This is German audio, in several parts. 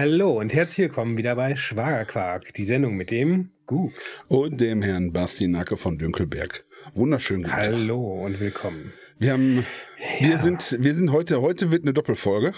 Hallo und herzlich willkommen wieder bei Schwagerquark, die Sendung mit dem Gu. Und dem Herrn Basti Nacke von Dünkelberg. Wunderschön. Guten Hallo Tag. und willkommen. Wir haben, ja. wir sind, wir sind heute, heute wird eine Doppelfolge.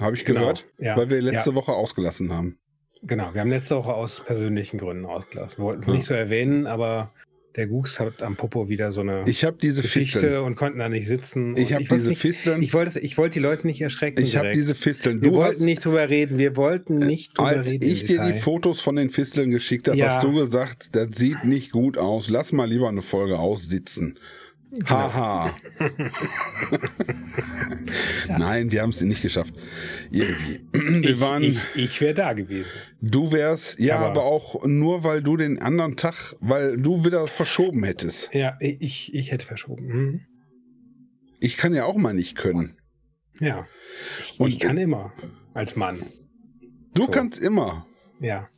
Habe ich genau. gehört, ja. weil wir letzte ja. Woche ausgelassen haben. Genau, wir haben letzte Woche aus persönlichen Gründen ausgelassen. Wir wollten es nicht so erwähnen, aber der Gux hat am Popo wieder so eine ich diese Geschichte Fisteln. und konnten da nicht sitzen. Ich habe diese nicht, Fisteln. Ich wollte, ich wollte die Leute nicht erschrecken. Ich habe diese Fisteln. Du wir wollten nicht drüber reden. Wir wollten nicht drüber als reden. Als ich dir die Fotos von den Fisteln geschickt habe, ja. hast du gesagt, das sieht nicht gut aus. Lass mal lieber eine Folge aussitzen. Haha. Genau. ja. Nein, wir haben es nicht geschafft. Irgendwie. Wir ich, waren. Ich, ich wäre da gewesen. Du wärst, ja, aber, aber, auch nur, weil du den anderen Tag, weil du wieder verschoben hättest. Ja, ich, ich hätte verschoben. Hm. Ich kann ja auch mal nicht können. Ja. Ich, Und, ich kann immer. Als Mann. Du so. kannst immer. Ja.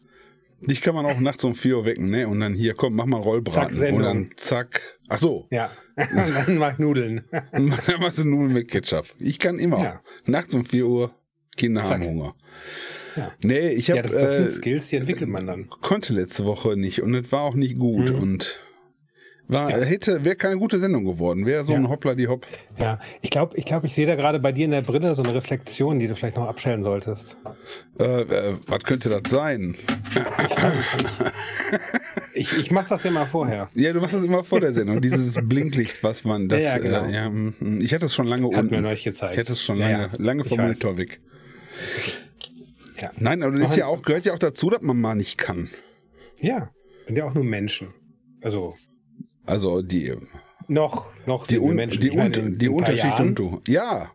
Dich kann man auch nachts um 4 Uhr wecken, ne? Und dann hier, komm, mach mal Rollbraten. Zack, und dann zack. Ach so. Ja. dann mach Nudeln. dann machst du Nudeln mit Ketchup. Ich kann immer. Ja. Nachts um 4 Uhr, Kinder zack. haben Hunger. Ja. Nee, ich habe. Ja, das, das sind äh, Skills, die entwickelt man dann. Konnte letzte Woche nicht und es war auch nicht gut. Mhm. Und war, ja. hätte, wäre keine gute Sendung geworden. Wäre so ja. ein Hoppla die Hopp. Ja, ich glaube, ich, glaub, ich sehe da gerade bei dir in der Brille so eine Reflexion, die du vielleicht noch abstellen solltest. Äh, äh, was könnte das sein? Ich, ich mache das ja mal vorher. Ja, du machst das immer vor der Sendung. Dieses Blinklicht, was man das. Ja, ja, genau. äh, ja, hm, ich hatte es schon lange Hat unten. mir neulich gezeigt. Ich hatte es schon lange, lange vom Monitor weg. Ja. Nein, aber das ist ja auch, gehört ja auch dazu, dass man mal nicht kann. Ja, sind ja auch nur Menschen. Also also die. Noch, noch die, un Menschen, die, un in, die in Unterschicht und du. Ja,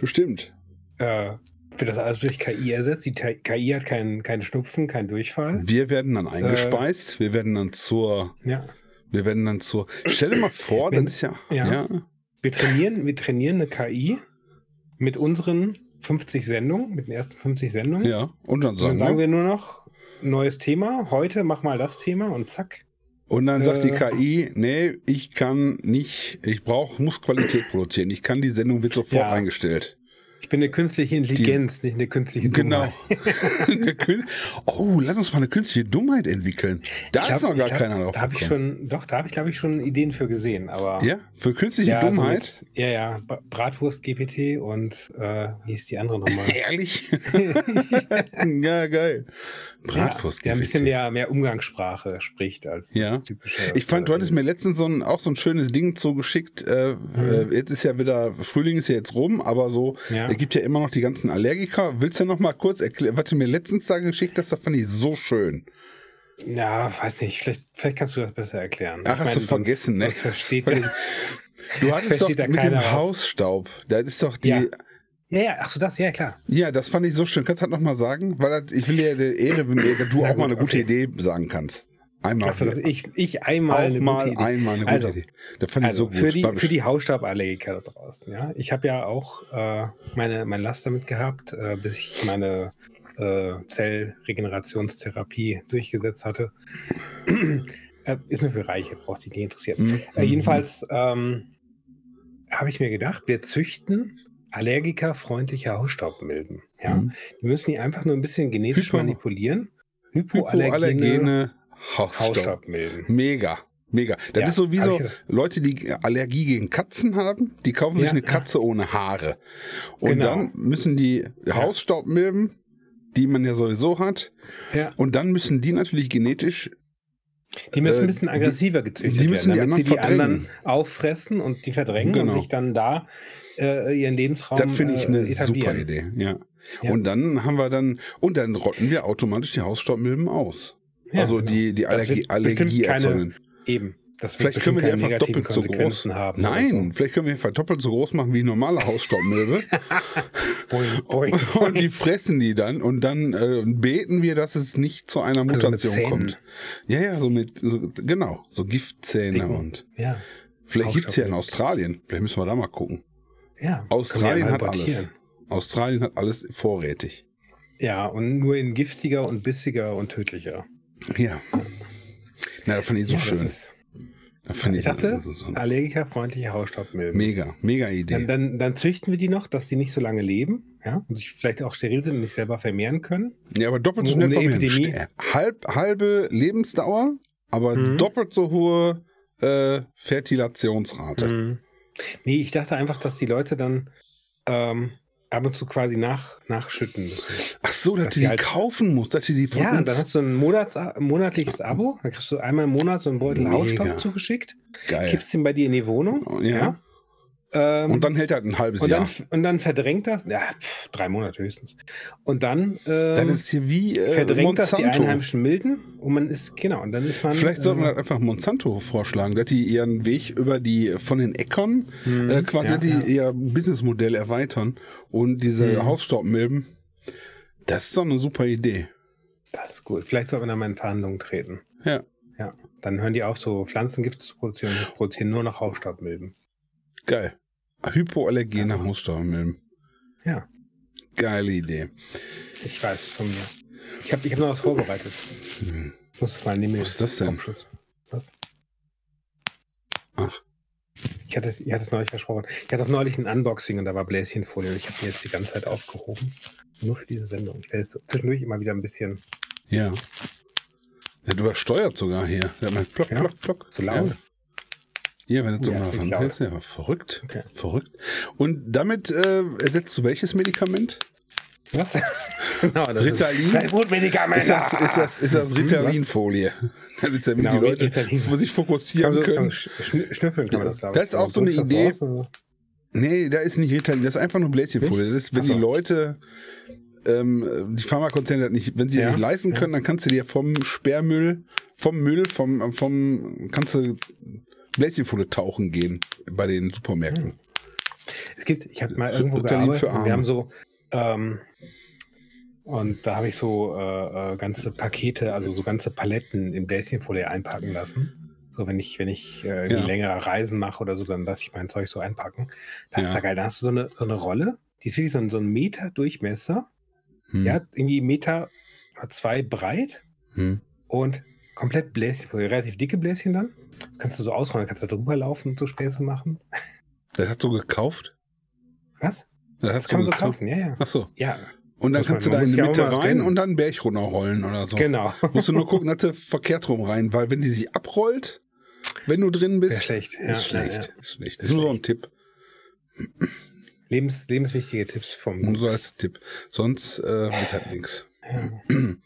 bestimmt. Äh, wird das alles durch KI ersetzt? Die KI hat keinen kein Schnupfen, keinen Durchfall. Wir werden dann eingespeist, äh, wir werden dann zur. Ja. Wir werden dann zur. Stell dir mal vor, Wenn, das ist ja, ja. ja. Wir trainieren, wir trainieren eine KI mit unseren 50 Sendungen, mit den ersten 50 Sendungen. Ja, und dann sagen, und dann sagen wir, wir nur noch neues Thema. Heute mach mal das Thema und zack. Und dann sagt die. KI, nee, ich kann nicht, ich brauche, muss Qualität produzieren. Ich kann die Sendung wird sofort ja. eingestellt. Ich bin eine künstliche Intelligenz, die, nicht eine künstliche Dummheit. Genau. oh, lass uns mal eine künstliche Dummheit entwickeln. Da glaub, ist noch gar glaub, keiner drauf da hab ich schon, Doch, da habe ich, glaube ich, schon Ideen für gesehen. Aber, ja, für künstliche ja, Dummheit? So mit, ja, ja, Bratwurst-GPT und äh, wie ist die andere nochmal? Ehrlich? ja, geil. Bratwurst-GPT. Ja, der ein bisschen mehr, mehr Umgangssprache spricht als ja. das typische. Ich fand, du hattest mir letztens so ein, auch so ein schönes Ding zugeschickt. Äh, mhm. Jetzt ist ja wieder, Frühling ist ja jetzt rum, aber so, ja. Es gibt ja immer noch die ganzen Allergiker. Willst du noch mal kurz erklären, was du mir letztens da geschickt hast? Das fand ich so schön. Ja, weiß nicht. Vielleicht, vielleicht kannst du das besser erklären. Ach, ich hast meine, du vergessen, sonst, ne? Sonst versteht du hattest doch mit dem was. Hausstaub. Da ist doch die. Ja. Ja, ja, ach so, das, ja, klar. Ja, das fand ich so schön. Kannst du das nochmal sagen? Weil das, ich will dir der Ehre, wenn du auch gut, mal eine gute okay. Idee sagen kannst. Einmal. Achso, dass ich, ich einmal auch eine mal gute Idee. einmal eine gute also, Idee. Das fand also ich so gut. Für die, für die Hausstauballergiker da draußen, ja. Ich habe ja auch äh, meine, mein Last damit gehabt, äh, bis ich meine äh, Zellregenerationstherapie durchgesetzt hatte. Äh, ist nur für Reiche, braucht sich nicht interessiert. Mhm. Äh, jedenfalls ähm, habe ich mir gedacht, wir züchten allergikerfreundliche Hausstaubmilben. Ja? Mhm. Die müssen die einfach nur ein bisschen genetisch Hypo manipulieren. Hypoallergene, Hypoallergene Hausstaub. Hausstaubmilben. Mega. Mega. Das ja, ist sowieso Leute, die Allergie gegen Katzen haben, die kaufen ja, sich eine Katze ja. ohne Haare. Und genau. dann müssen die Hausstaubmilben, die man ja sowieso hat, und dann müssen die natürlich genetisch die müssen ein bisschen aggressiver gezüchtet die müssen werden, damit die, die anderen auffressen und die verdrängen genau. und sich dann da äh, ihren Lebensraum Das finde ich eine äh, super Idee, ja. ja. Und dann haben wir dann, und dann rotten wir automatisch die Hausstaubmilben aus. Ja, also genau. die, die Allergie, Allergie erzeugen. Eben. Das vielleicht können wir die einfach doppelt so groß haben. Nein, so. vielleicht können wir einfach doppelt so groß machen wie normale Hausstaubmilbe. boing, und die fressen die dann und dann äh, beten wir, dass es nicht zu einer Mutation also kommt. Ja, ja, so mit, so, genau, so Giftzähne Dicken. und. Ja. Vielleicht gibt es ja in Australien. Vielleicht müssen wir da mal gucken. Ja. Australien hat alles. Australien hat alles vorrätig. Ja, und nur in giftiger und bissiger und tödlicher. Ja. Na, das fand ich so ja, schön. Das ist, ich, ich dachte, so, so allergikerfreundliche Hausstaubmilben. Mega, mega Idee. Dann, dann, dann, züchten wir die noch, dass sie nicht so lange leben, ja, und sich vielleicht auch steril sind und nicht selber vermehren können. Ja, aber doppelt so schnell vermehren. Halb, halbe Lebensdauer, aber mhm. doppelt so hohe äh, Fertilationsrate. Mhm. Nee, ich dachte einfach, dass die Leute dann ähm, ab und zu quasi nach, nachschütten müssen. Ach so, dass, dass du die halt, kaufen musst, dass du die von Ja, uns... dann hast du ein Monats, monatliches Abo, dann kriegst du einmal im Monat so einen Beutel Hausstaub zugeschickt, Geil. kippst ihn bei dir in die Wohnung, oh, ja. ja ähm, und dann hält er ein halbes und Jahr. Dann, und dann verdrängt das, ja, pff, drei Monate höchstens. Und dann ähm, das ist hier wie äh, verdrängt Monsanto. das die einheimischen Milden und man ist, genau, und dann ist man. Vielleicht sollte man äh, einfach Monsanto vorschlagen, dass die ihren Weg über die von den Äckern mhm, äh, quasi ja, die ja. ihr Businessmodell erweitern und diese mhm. Hausstaubmilben. Das ist doch eine super Idee. Das ist gut. Vielleicht sollte man da mal in Verhandlungen treten. Ja. Ja. Dann hören die auch so Pflanzengift zu produzieren, produzieren nur noch Hausstaubmilben. Geil. Hypoallergene also, Hausstaubmilben. Ja. Geile Idee. Ich weiß von mir. Ich habe ich hab noch was vorbereitet. Hm. Ich muss es mal nehmen. Was ist das denn? Was? Ach. Ich hatte, es, ich hatte es neulich versprochen. Ich hatte auch neulich ein Unboxing und da war Bläschenfolie und ich habe die jetzt die ganze Zeit aufgehoben. Nur für diese Sendung. Ich werde jetzt zwischendurch immer wieder ein bisschen. Ja. Ja, du übersteuert sogar hier. Ja, mein Plock, ja. Plock, Plock. Zu laut. Ja. Ja, wenn du so ja, ranhältst, ja, verrückt. Okay. Verrückt. Und damit äh, ersetzt du welches Medikament? Was? genau, das Ritalin? Ist Blutmedikament. Ist das, ist das, ist das Ritalinfolie? Das ist ja, wie genau, die Leute Ritalin. sich fokussieren kann können. Schnüffeln kann man das, glaube ich. Das ist auch so eine Idee. Nee, da ist nicht Ritalin, das ist einfach nur Bläschenfolie. Das ist, wenn so. die Leute, ähm, die Pharmakonzerne nicht, wenn sie ja, nicht leisten können, ja. dann kannst du dir vom Sperrmüll, vom Müll, vom, vom, kannst du Bläschenfolie tauchen gehen bei den Supermärkten. Es gibt, ich habe mal irgendwo Ritalin gearbeitet, wir haben so, ähm, und da habe ich so äh, äh, ganze Pakete, also so ganze Paletten in Bläschenfolie einpacken lassen. So, wenn ich, wenn ich äh, ja. längere Reisen mache oder so, dann lasse ich mein Zeug so einpacken. Das ja. ist ja geil. Da hast du so eine, so eine Rolle, die ist wie so ein, so ein Meter Durchmesser. Hm. Ja, irgendwie Meter zwei breit hm. und komplett Bläschenfolie, relativ dicke Bläschen dann. Das kannst du so ausrollen, kannst du drüber laufen und so Späße machen. Das hast du gekauft? Was? Das, das kann man so kaufen, ja, ja. Ach so. Ja. Und dann kannst man, du da in die Mitte rein und dann einen Berg runterrollen oder so. Genau. Musst du nur gucken, dass du verkehrt rum rein, weil wenn die sich abrollt, wenn du drin bist, ist schlecht. Ja, ist schlecht. Ja, ja. Ist schlecht. Das ist nur so ein Tipp. Lebens, lebenswichtige Tipps vom Nur so als Tipp. Sonst äh, wird halt nichts.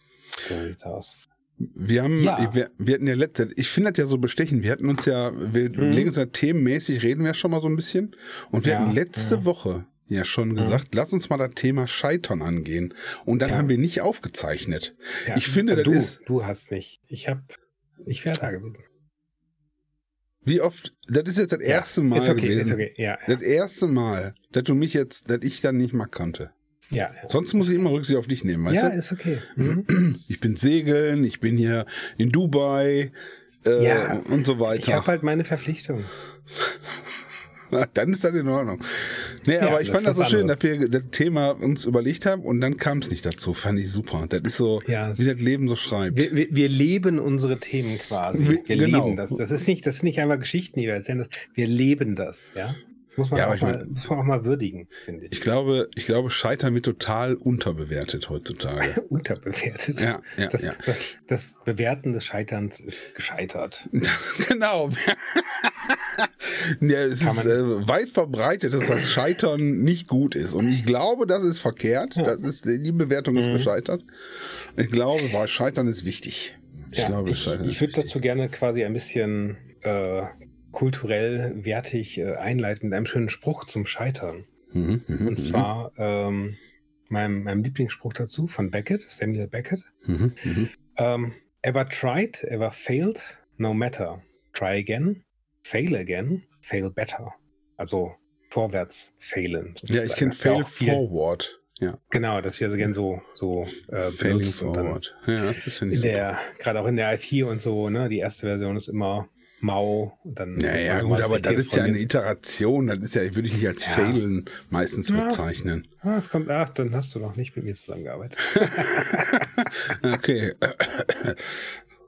So sieht's aus. Wir haben, ja. wir, wir, hatten ja letzte, ich finde das ja so bestechend. Wir hatten uns ja, wir hm. legen uns ja themenmäßig, reden wir schon mal so ein bisschen. Und wir ja. hatten letzte ja. Woche ja schon gesagt, lass uns mal das Thema Scheitern angehen. Und dann haben wir nicht aufgezeichnet. Ich finde, das du, ist. Du hast nicht. Ich habe, ich wäre da gewesen. Wie oft, das ist jetzt das erste Mal ist okay, gewesen. Ist okay. ja, Das erste Mal, dass du mich jetzt, dass ich dann nicht mal kannte. Ja, Sonst muss ich immer Rücksicht auf dich nehmen, weißt ja, du? Ja, ist okay. Mhm. Ich bin segeln, ich bin hier in Dubai äh, ja, und so weiter. Ich habe halt meine Verpflichtung. dann ist das in Ordnung. Nee, ja, aber ich fand das so schön, anderes. dass wir das Thema uns überlegt haben und dann kam es nicht dazu. Fand ich super. Das ist so, ja, wie das Leben so schreibt. Wir, wir, wir, leben unsere Themen quasi. Wir, wir genau. leben das. Das ist nicht, das ist nicht einfach Geschichten, die wir erzählen. Wir leben das, ja. Das muss man, ja, auch, mal, muss man auch mal würdigen, finde ich. Ich glaube, ich glaube, Scheitern wird total unterbewertet heutzutage. unterbewertet? Ja, ja, das, ja. Das, das Bewerten des Scheiterns ist gescheitert. genau. ja, es Kann ist äh, weit verbreitet, dass das Scheitern nicht gut ist. Und ich glaube, das ist verkehrt. Das ist, die Bewertung ist mhm. gescheitert. Ich glaube, weil Scheitern ist wichtig. Ich ja, glaube, ich, ich würde dazu gerne quasi ein bisschen äh, kulturell wertig äh, einleiten mit einem schönen Spruch zum Scheitern. Mhm, mhm Und mhm. zwar ähm, meinem, meinem Lieblingsspruch dazu von Beckett, Samuel Beckett. Mhm, mhm, ähm, ever tried, ever failed, no matter. Try again, fail again, fail better. Also vorwärts failen. Ja, ich kenne fail forward. Ja. Genau, das ist ja so gern so, so äh, Failing forward. Ja, das finde ich Gerade auch in der IT und so, ne? Die erste Version ist immer Mau. Und dann ja, ja, gut, aber das ist ja eine Iteration. Das ist ja, würde ich nicht als ja. Failen meistens ja. bezeichnen. Ah, es kommt, ach, dann hast du noch nicht mit mir zusammengearbeitet. okay.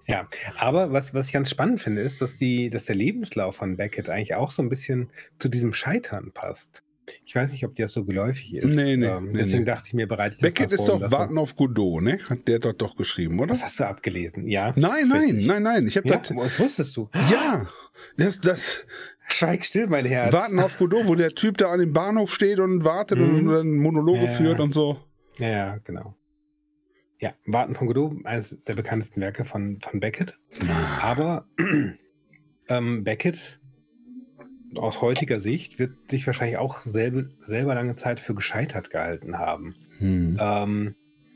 Ja, aber was, was ich ganz spannend finde, ist, dass, die, dass der Lebenslauf von Beckett eigentlich auch so ein bisschen zu diesem Scheitern passt. Ich weiß nicht, ob der so geläufig ist. Nee, nee. Ähm, nee deswegen nee. dachte ich mir, bereite ich Beckett ist doch Warten auf Godot, ne? Hat der dort doch geschrieben, oder? Das hast du abgelesen, ja. Nein, nein, nein, nein. Ich habe Ja, das. das wusstest du. Ja, das, das Schweig still, mein Herz. Warten auf Godot, wo der Typ da an dem Bahnhof steht und wartet Mhm. und dann Monologe ja. führt und so. Ja, ja, genau. Ja, Warten von Godot, eines der bekanntesten Werke von, von Beckett. Aber ähm, Beckett aus heutiger Sicht wird sich wahrscheinlich auch selber, selber lange Zeit für gescheitert gehalten haben. Hm. Ähm,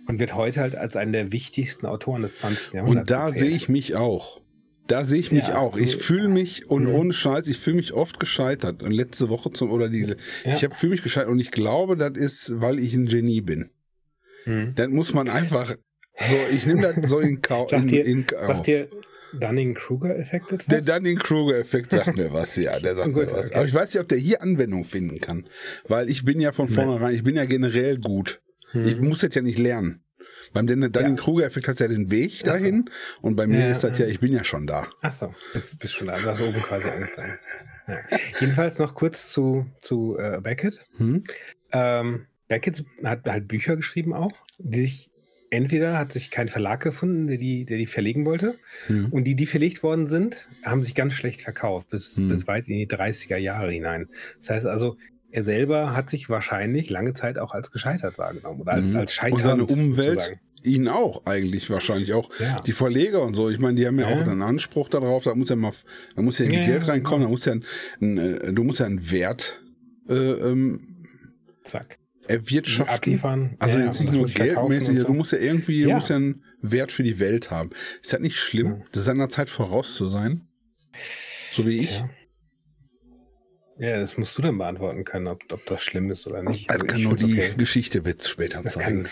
und wird heute halt als einen der wichtigsten Autoren des 20. Jahrhunderts. Und da sehe ich mich auch. Da sehe ich mich Ja, auch. Ich also- fühle mich, und Mhm. ohne Scheiß, ich fühle mich oft gescheitert. Und letzte Woche zum, oder die, Ja. ich habe fühle mich gescheitert und ich glaube, das ist, weil ich ein Genie bin. Hm. Dann muss man einfach, so, ich nehme das so in Kauf. Sagt in, dir- in Sagt Kauf. dir Dunning-Kruger-Effekt etwas? Der Dunning-Kruger-Effekt sagt mir was, ja, der sagt Gut, mir was. okay. Aber ich weiß nicht, ob der hier Anwendung finden kann. Weil ich bin ja von vornherein, ich bin ja generell gut. Hm. Ich muss das ja nicht lernen. Beim Dunning-Kruger-Effekt hat ja den Weg Ach so. dahin und bei mir Ja, ist das ja, ich bin ja schon da. Ach so, bist, bist schon da. Du hast oben quasi angefangen. Ja. Jedenfalls noch kurz zu, zu äh, Beckett. Hm? Ähm, Beckett hat halt Bücher geschrieben auch, die sich entweder hat sich kein Verlag gefunden, der die, der die verlegen wollte, Hm. und die, die verlegt worden sind, haben sich ganz schlecht verkauft, bis, Hm. bis weit in die 30er Jahre hinein. Das heißt also, er selber hat sich wahrscheinlich lange Zeit auch als gescheitert wahrgenommen oder als, Mhm. als Und scheiternd. seine Umwelt, sozusagen. ihn auch eigentlich wahrscheinlich auch. Ja. Die Verleger und so, ich meine, die haben ja, Ja. auch einen Anspruch darauf, da muss ja mal, da muss ja, Ja, Geld reinkommen, genau. da muss ja ein, ein, äh, du musst ja einen Wert äh, ähm, Zack. Erwirtschaften. Abliefern. Also Ja, jetzt nicht nur geldmäßig, also so. du musst ja irgendwie, du Ja. musst ja einen Wert für die Welt haben. Ist das nicht schlimm, Ja. das seiner Zeit voraus zu sein? So wie ich? Ja. das musst du dann beantworten können, ob, ob das schlimm ist oder nicht. Das Also kann nur die okay. Geschichte wird's später Das zeigen.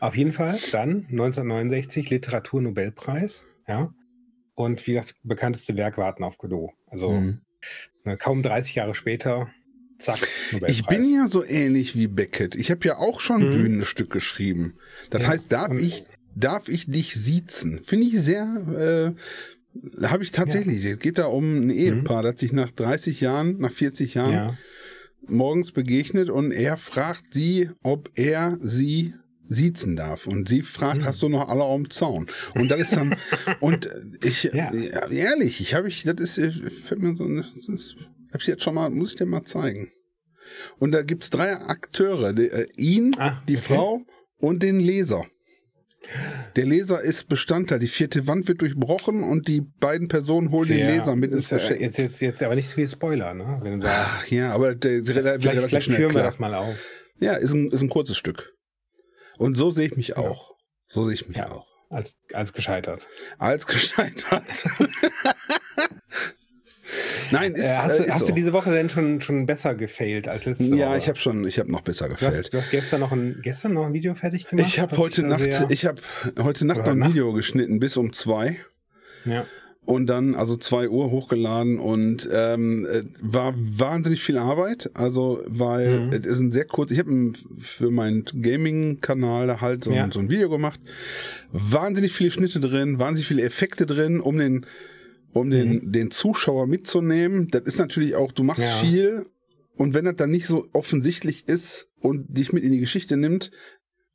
auf jeden Fall dann 1969 Literaturnobelpreis, ja. Und wie das bekannteste Werk Warten auf Godot. Also Mhm. ne, kaum 30 Jahre später, zack. Ich bin ja so ähnlich wie Beckett. Ich habe ja auch schon Mhm. Bühnenstück geschrieben. Das Ja, heißt, darf ich, darf ich dich siezen? Finde ich sehr, äh, habe ich tatsächlich. Es geht da um ein Ehepaar, das sich nach 30 Jahren, nach 40 Jahren Mhm. ja. morgens begegnet und er fragt sie, ob er sie siezen darf. Und sie fragt, Mhm. hast du noch alle am Zaun? Und das ist dann, und ich, Ja. ja, ehrlich, ich habe ich, das ist, äh, fällt mir so, das ist, hab ich jetzt schon mal, muss ich dir mal zeigen. Und da gibt's drei Akteure, die, äh, ihn, Ah, die okay. Frau und den Leser. Der Leser ist Bestandteil. Die vierte Wand wird durchbrochen und die beiden Personen holen den Sehr- Leser mit ins ja Versteck. Jetzt, jetzt, jetzt aber nicht so viel Spoiler, ne? Wenn du Ach ja, aber der, der, vielleicht vielleicht schnell führen wir klar. das mal auf. Ja, ist ein, ist ein kurzes Stück. Und so sehe ich mich auch. So sehe ich mich Ja. auch. Als, als gescheitert. Als gescheitert. Nein, ist, äh, hast du, äh, ist hast so. du diese Woche denn schon, schon besser gefailt als letzte Ja, Woche? ich habe schon, ich habe noch besser Du hast, du hast gestern, noch ein, gestern noch ein Video fertig gemacht? Ich habe heute Nacht, ich habe heute Nacht noch ein Nacht? Video geschnitten bis um zwei ja. und dann also zwei Uhr hochgeladen und ähm, äh, war wahnsinnig viel Arbeit. Also weil Mhm. es ist ein sehr kurz. Ich habe für meinen Gaming-Kanal da halt so, Ja. so ein Video gemacht. Wahnsinnig viele Schnitte drin, wahnsinnig viele Effekte drin, um den um den den Zuschauer mitzunehmen. Das ist natürlich auch. Du machst Mhm. Ja. viel und wenn das dann nicht so offensichtlich ist und dich mit in die Geschichte nimmt.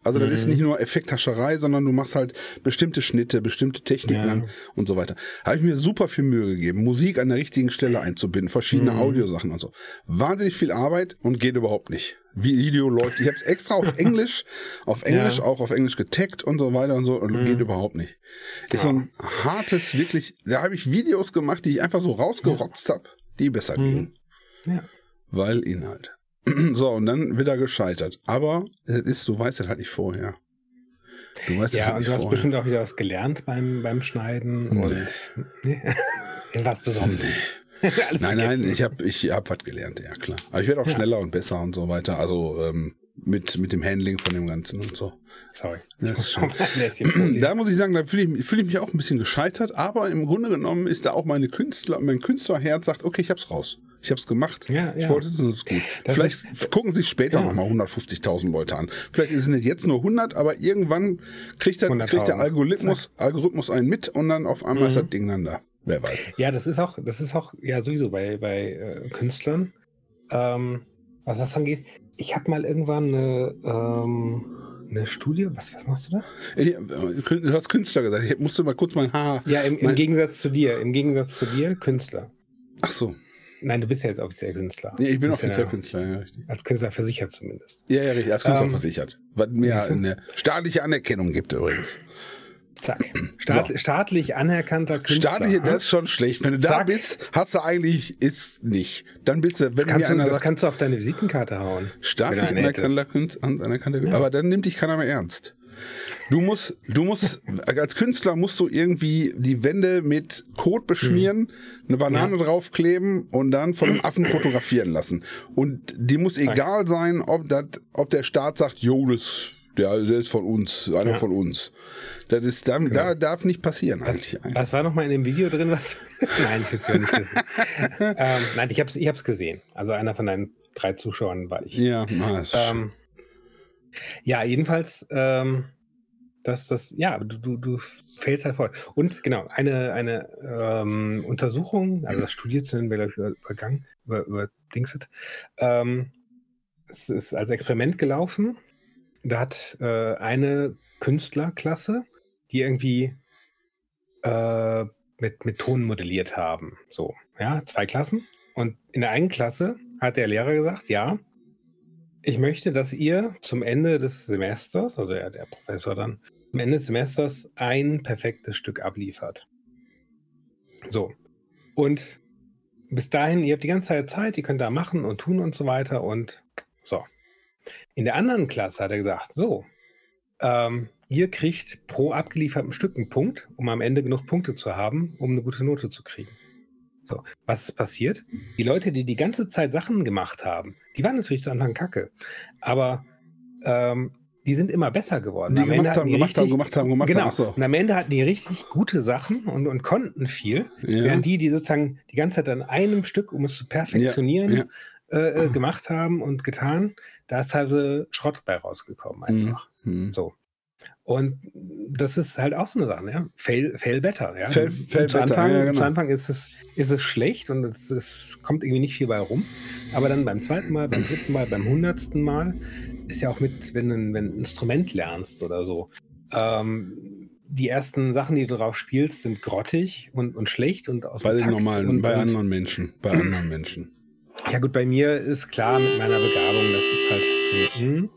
Also das ist Mhm. nicht nur Effekthascherei, sondern du machst halt bestimmte Schnitte, bestimmte Techniken Ja. an und so weiter. Habe ich mir super viel Mühe gegeben, Musik an der richtigen Stelle einzubinden, verschiedene Mhm. Audiosachen und so. Wahnsinnig viel Arbeit und geht überhaupt nicht. Video läuft. Ich habe es extra auf Englisch, auf Englisch, Ja. auch auf Englisch getaggt und so weiter und so und Mhm. geht überhaupt nicht. Ist so ein hartes, wirklich, da habe ich Videos gemacht, die ich einfach so rausgerotzt habe, die besser Mhm. gingen. Ja. Weil Inhalt. So, und dann wieder gescheitert. Aber es ist, du weißt es halt nicht vorher. Du weißt Ja, halt und du hast vorher. bestimmt auch wieder was gelernt beim, beim Schneiden Nee. und nee. was Besonderes. Alles Nein, nein, vergessen. ich habe ich hab was gelernt, ja klar. Aber ich werde auch Ja. schneller und besser und so weiter. Also ähm, mit, mit dem Handling von dem Ganzen und so. Sorry. Muss ist schon. Da muss ich sagen, da fühle ich, fühl ich mich auch ein bisschen gescheitert, aber im Grunde genommen ist da auch meine Künstler, mein Künstlerherz sagt, okay, ich hab's raus. Ich habe es gemacht. Ja, ja. Ich wollte es, und es ist gut. Das Vielleicht ist- gucken sich später Ja. nochmal 150.000 Leute an. Vielleicht sind es jetzt nur 100, aber irgendwann kriegt der, 100.000. kriegt der Algorithmus, Algorithmus einen mit und dann auf einmal ist Mhm. das Ding dann da. Wer weiß. Ja, das ist auch, das ist auch, ja, sowieso bei, bei äh, Künstlern. Ähm, was das angeht, ich habe mal irgendwann eine, ähm, eine Studie, was, was machst du da? Ich, äh, du hast Künstler gesagt. Ich musste mal kurz mein Haar. Ja, im, im Mein- Gegensatz zu dir, im Gegensatz zu dir, Künstler. Ach so. Nein, du bist ja jetzt offiziell Künstler. Nee, ich bin ja offiziell Künstler, ja, richtig. Als Künstler versichert zumindest. Ja, ja, richtig. Als Künstler Ähm, versichert. Was mir eine staatliche Anerkennung gibt übrigens. Zack. Staat, Staatlich anerkannter Künstler. Staatliche, ha? das ist schon schlecht. Wenn du da Zack. bist, hast du eigentlich, ist nicht. Dann bist du, wenn das, kannst du, einer das kannst du auf deine Visitenkarte hauen. staatlich anerkannter. Künstler, anerkannter, aber dann nimmt dich keiner mehr ernst. Du musst, du musst, als Künstler musst du irgendwie die Wände mit Kot beschmieren, eine Banane draufkleben und dann von einem Affen fotografieren lassen. Und die muss Zack. egal sein, ob, dat, ob der Staat sagt, jo, das, der, der ist von uns, einer Ja. von uns. Das ist, dann, da darf nicht passieren eigentlich. Was, was war noch mal in dem Video drin? Was? nein, ich will es ja nicht wissen. ähm, nein, ich habe es ich hab's gesehen. Also einer von deinen drei Zuschauern war ich. Ja, Ähm, ja, jedenfalls, ähm, dass das, ja, du, du, du fällst halt voll. Und genau, eine, eine ähm, Untersuchung, also das Studie zu nennen, ich, über- übergangen, über, über Dingset. Ähm, es ist als Experiment gelaufen. Da hat äh, eine Künstlerklasse, die irgendwie äh, mit, mit Ton modelliert haben. So, ja, zwei Klassen. Und in der einen Klasse hat der Lehrer gesagt, ja, ich möchte, dass ihr zum Ende des Semesters, also der, der Professor dann, zum Ende des Semesters ein perfektes Stück abliefert. So. Und bis dahin, ihr habt die ganze Zeit Zeit, ihr könnt da machen und tun und so weiter und so. In der anderen Klasse hat er gesagt, so, ähm, ihr kriegt pro abgeliefertem Stück einen Punkt, um am Ende genug Punkte zu haben, um eine gute Note zu kriegen. So, was ist passiert? Die Leute, die die ganze Zeit Sachen gemacht haben, die waren natürlich zu Anfang kacke, aber ähm, die sind immer besser geworden. Die Am Ende gemacht hatten haben, die gemacht haben, richtig- gemacht haben, gemacht genau. haben. Ach so. Und am Ende hatten die richtig gute Sachen und, und konnten viel, Ja. während die, die sozusagen die ganze Zeit an einem Stück, um es zu perfektionieren, Ja, Äh, äh, gemacht haben und getan, da ist teilweise Schrott bei rausgekommen einfach. Mhm. So. Und das ist halt auch so eine Sache, ja. Fail, fail better, ja. Fail- fail zu, better, Anfang, ja, genau. zu Anfang ist es, ist es schlecht und es, es kommt irgendwie nicht viel bei rum. Aber dann beim zweiten Mal, beim dritten Mal, beim hundertsten Mal ist ja auch mit, wenn du ein, wenn du ein Instrument lernst oder so. Ähm, die ersten Sachen, die du drauf spielst, sind grottig und, und schlecht und aus Bei dem den normalen, und, bei und, anderen Menschen. Bei anderen Menschen. Ja gut, bei mir ist klar mit meiner Begabung, das ist halt. Hm,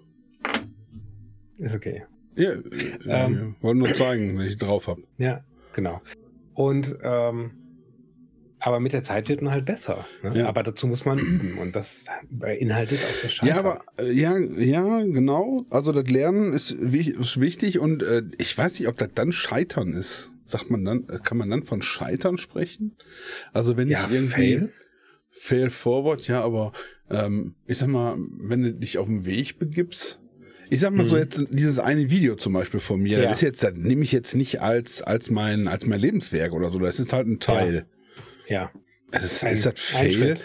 ist okay. Ja, äh, Ähm. wollte nur zeigen, wenn ich drauf habe. Ja, genau. Und ähm, aber mit der Zeit wird man halt besser. Ne? Ja. Aber dazu muss man üben und das beinhaltet auch das Scheitern. Ja, aber äh, ja, ja, genau. Also das Lernen ist, ist wichtig und äh, ich weiß nicht, ob das dann Scheitern ist. Sagt man dann, äh, kann man dann von Scheitern sprechen? Also wenn ja, ich irgendwie fail. Fail forward, ja, aber ähm, ich sag mal, wenn du dich auf den Weg begibst, ich sag mal so Mhm. jetzt dieses eine Video zum Beispiel von mir, Ja. das ist jetzt, das nehme ich jetzt nicht als als mein als mein Lebenswerk oder so, das ist halt ein Teil. Ja. Es ist, Ein- ist das ein Fail?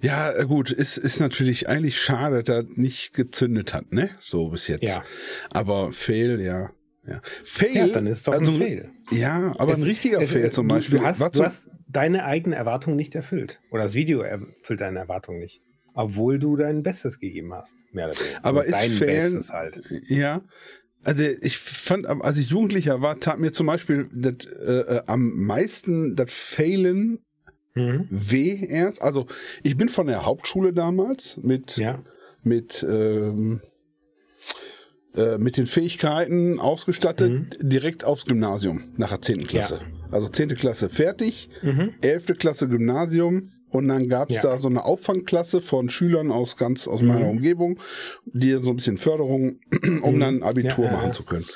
Ja, äh, gut, ist, ist natürlich eigentlich schade, dass das nicht gezündet hat, ne? So bis jetzt. Ja. Aber Fail, ja. Ja, Fail. ja, dann ist doch also, ein Fail. Ja, aber ein Es- richtiger es- Fail zum du, Beispiel. Du hast, du zum- hast deine eigene Erwartung nicht erfüllt. Oder das Video erfüllt deine Erwartung nicht. Obwohl du dein Bestes gegeben hast. Mehr oder weniger. aber ist dein Fail. Bestes halt. Ja. Also ich fand, als ich Jugendlicher war, tat mir zum Beispiel das, äh, äh, am meisten das Failen Mhm. weh erst. Also ich bin von der Hauptschule damals mit Ja. mit, ähm, äh, mit den Fähigkeiten ausgestattet, direkt aufs Gymnasium nach der 10. Klasse. Also 10. Klasse fertig, Mhm. 11. Klasse Gymnasium und dann gab es Ja. da so eine Auffangklasse von Schülern aus ganz aus meiner Umgebung, die so ein bisschen Förderung, um dann Abitur Ja, ja, machen ja. zu können.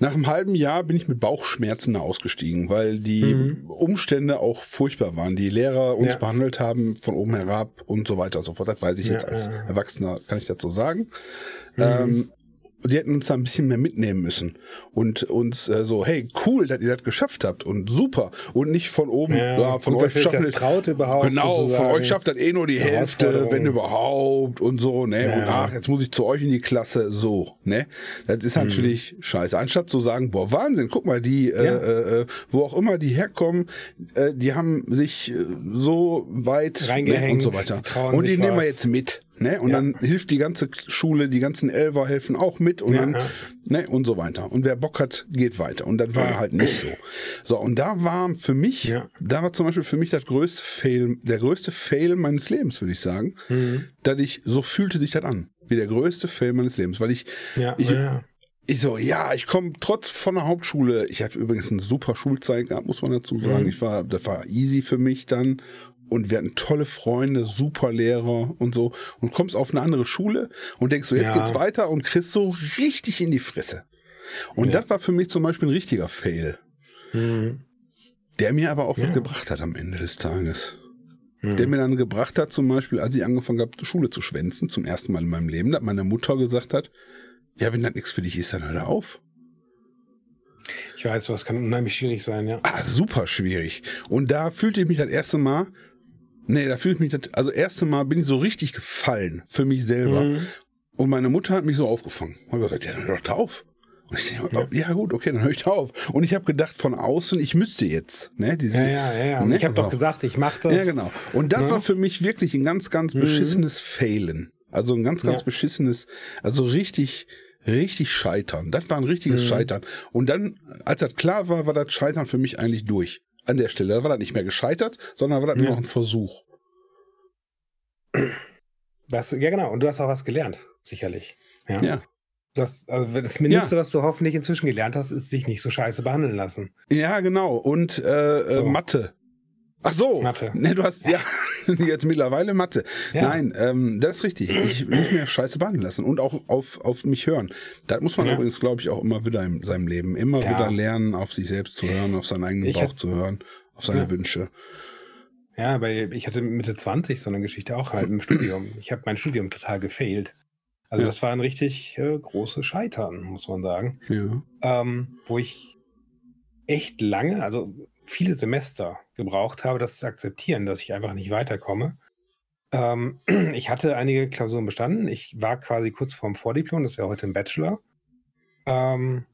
Nach einem halben Jahr bin ich mit Bauchschmerzen ausgestiegen, weil die Mhm. Umstände auch furchtbar waren. Die Lehrer uns Ja. behandelt haben von oben herab und so weiter und so fort. Das weiß ich Ja, jetzt als ja, ja. Erwachsener, kann ich dazu sagen. Mhm. Ähm, die hätten uns da ein bisschen mehr mitnehmen müssen und uns äh, so, hey, cool, dass ihr das geschafft habt und super und nicht von oben, ja, ja von euch schafft das traut überhaupt. Genau, von euch schafft das eh nur die Hälfte, wenn überhaupt und so, ne? Ja. Und ach, jetzt muss ich zu euch in die Klasse, so, ne? Das ist natürlich mhm. scheiße. Anstatt zu sagen, boah, Wahnsinn, guck mal, die, äh, äh, äh, wo auch immer die herkommen, äh, die haben sich äh, so weit ne, und so weiter. Und die nehmen wir jetzt mit. Ne? Und ja. dann hilft die ganze Schule, die ganzen Elfer helfen auch mit und ja, dann, ne, und so weiter. Und wer Bock hat, geht weiter. Und das war halt nicht so. So, und da war für mich, da war zum Beispiel für mich das größte Fail, der größte Fail meines Lebens, würde ich sagen, mhm. dass ich, so fühlte sich das an. Wie der größte Fail meines Lebens, weil ich, ich, ich so, ja, ich komme trotz von der Hauptschule. Ich habe übrigens eine super Schulzeit gehabt, muss man dazu sagen. Mhm. Ich war, das war easy für mich dann und wir hatten tolle Freunde, super Lehrer und so und kommst auf eine andere Schule und denkst so, jetzt ja. geht's weiter und kriegst so richtig in die Fresse. Und ja. das war für mich zum Beispiel ein richtiger Fail. Mhm. Der mir aber auch ja. was gebracht hat am Ende des Tages. Mhm. Der mir dann gebracht hat, zum Beispiel, als ich angefangen habe, Schule zu schwänzen, zum ersten Mal in meinem Leben, dass meine Mutter gesagt hat, ja, wenn das nichts für dich ist, dann hör auf. Ich weiß, was kann unheimlich schwierig sein, ja. Ah, super schwierig. Und da fühlte ich mich das erste Mal Nee, da fühle ich mich, das, also erste Mal bin ich so richtig gefallen für mich selber. Mhm. Und meine Mutter hat mich so aufgefangen. Und gesagt, ja, dann hör doch da auf. Und ich denke, ja. ja. gut, okay, dann höre ich da auf. Und ich habe gedacht von außen, ich müsste jetzt. Ne, diese, ja, ja, ja. ja. Ne? Ich habe doch gesagt, ich mache das. Ja, genau. Und das ne? war für mich wirklich ein ganz, ganz mhm. beschissenes Failen. Also ein ganz, ganz ja. beschissenes, also richtig, richtig scheitern. Das war ein richtiges mhm. Scheitern. Und dann, als das klar war, war das Scheitern für mich eigentlich durch an der Stelle. Da war das nicht mehr gescheitert, sondern war das ja. nur noch ein Versuch. Was, ja, genau. Und du hast auch was gelernt, sicherlich. Ja. ja. Das, also das Mindeste, ja. was du hoffentlich inzwischen gelernt hast, ist, sich nicht so scheiße behandeln lassen. Ja, genau. Und äh, äh so. Mathe. Ach so. Mathe. Nee, du hast ja jetzt mittlerweile Mathe. Ja. Nein, ähm, das ist richtig. Ich nicht mehr Scheiße behandeln lassen und auch auf, auf mich hören. Da muss man ja. übrigens, glaube ich, auch immer wieder in seinem Leben immer ja. wieder lernen, auf sich selbst zu hören, auf seinen eigenen ich Bauch zu hören, auf seine Wünsche. Ja, weil ich hatte Mitte 20 so eine Geschichte auch halt im Studium. Ich habe mein Studium total gefailt. Also das war ein richtig äh, großes Scheitern, muss man sagen. Ähm, wo ich echt lange, also viele Semester gebraucht habe, das zu akzeptieren, dass ich einfach nicht weiterkomme. Ähm, ich hatte einige Klausuren bestanden. Ich war quasi kurz vorm Vordiplom, das ist ja heute ein Bachelor. Ähm,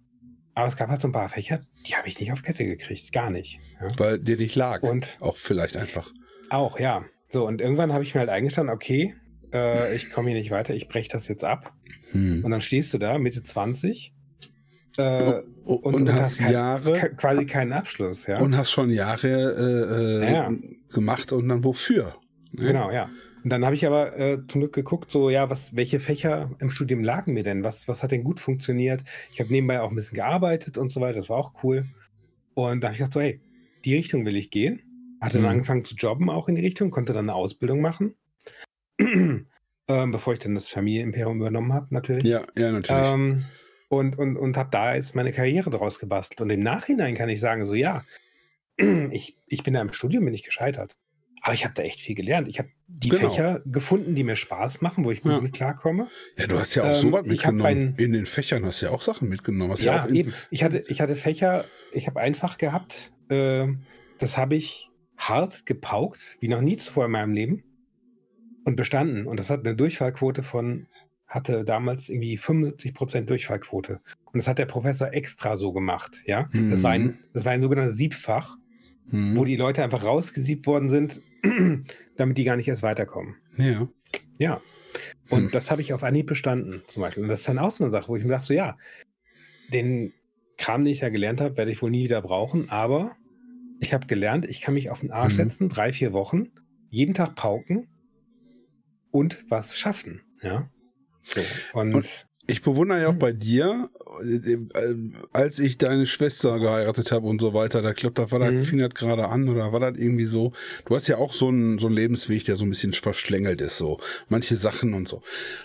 aber es gab halt so ein paar Fächer, die habe ich nicht auf Kette gekriegt, gar nicht. Ja. Weil dir nicht lag. Und auch vielleicht einfach. Auch, ja. So, und irgendwann habe ich mir halt eingestanden, okay, äh, ich komme hier nicht weiter, ich breche das jetzt ab. Hm. Und dann stehst du da, Mitte 20, äh, und, und, und, hast, kein, Jahre quasi keinen Abschluss, ja. Und hast schon Jahre äh, äh ja. gemacht und dann wofür? Ne? Genau, ja. Und dann habe ich aber äh, zum Glück geguckt, so ja, was, welche Fächer im Studium lagen mir denn? Was, was hat denn gut funktioniert? Ich habe nebenbei auch ein bisschen gearbeitet und so weiter, das war auch cool. Und da habe ich gedacht, so, hey, die Richtung will ich gehen. Hatte dann mhm. angefangen zu jobben auch in die Richtung, konnte dann eine Ausbildung machen. ähm, bevor ich dann das Familienimperium übernommen habe, natürlich. Ja, ja, natürlich. Ähm, und, und, und habe da jetzt meine Karriere daraus gebastelt. Und im Nachhinein kann ich sagen, so ja, ich, ich bin da im Studium, bin ich gescheitert. Aber ich habe da echt viel gelernt. Ich habe die genau. Fächer gefunden, die mir Spaß machen, wo ich gut ja. mit klarkomme. Ja, du hast ja auch ähm, so was mitgenommen. In den Fächern hast du ja auch Sachen mitgenommen. Hast ja, ja eben. Ich hatte, ich hatte Fächer, ich habe einfach gehabt, äh, das habe ich hart gepaukt, wie noch nie zuvor in meinem Leben. Und bestanden. Und das hat eine Durchfallquote von hatte damals irgendwie 75% Durchfallquote. Und das hat der Professor extra so gemacht, ja. Mhm. Das, war ein, mhm. das war ein sogenanntes Siebfach, mhm. wo die Leute einfach rausgesiebt worden sind, damit die gar nicht erst weiterkommen. Ja. Ja. Und hm. das habe ich auf Anhieb bestanden, zum Beispiel. Und das ist dann auch so eine Sache, wo ich mir dachte, so, ja, den Kram, den ich ja gelernt habe, werde ich wohl nie wieder brauchen, aber ich habe gelernt, ich kann mich auf den Arsch mhm. setzen, drei, vier Wochen, jeden Tag pauken und was schaffen, ja. So, und, und, ich bewundere ja auch bei dir, äh, als ich deine Schwester geheiratet habe und so weiter, da glaube, da war das, mhm. fing das gerade an oder war das irgendwie so. Du hast ja auch so einen, so einen Lebensweg, der so ein bisschen verschlängelt ist, so manche Sachen und so.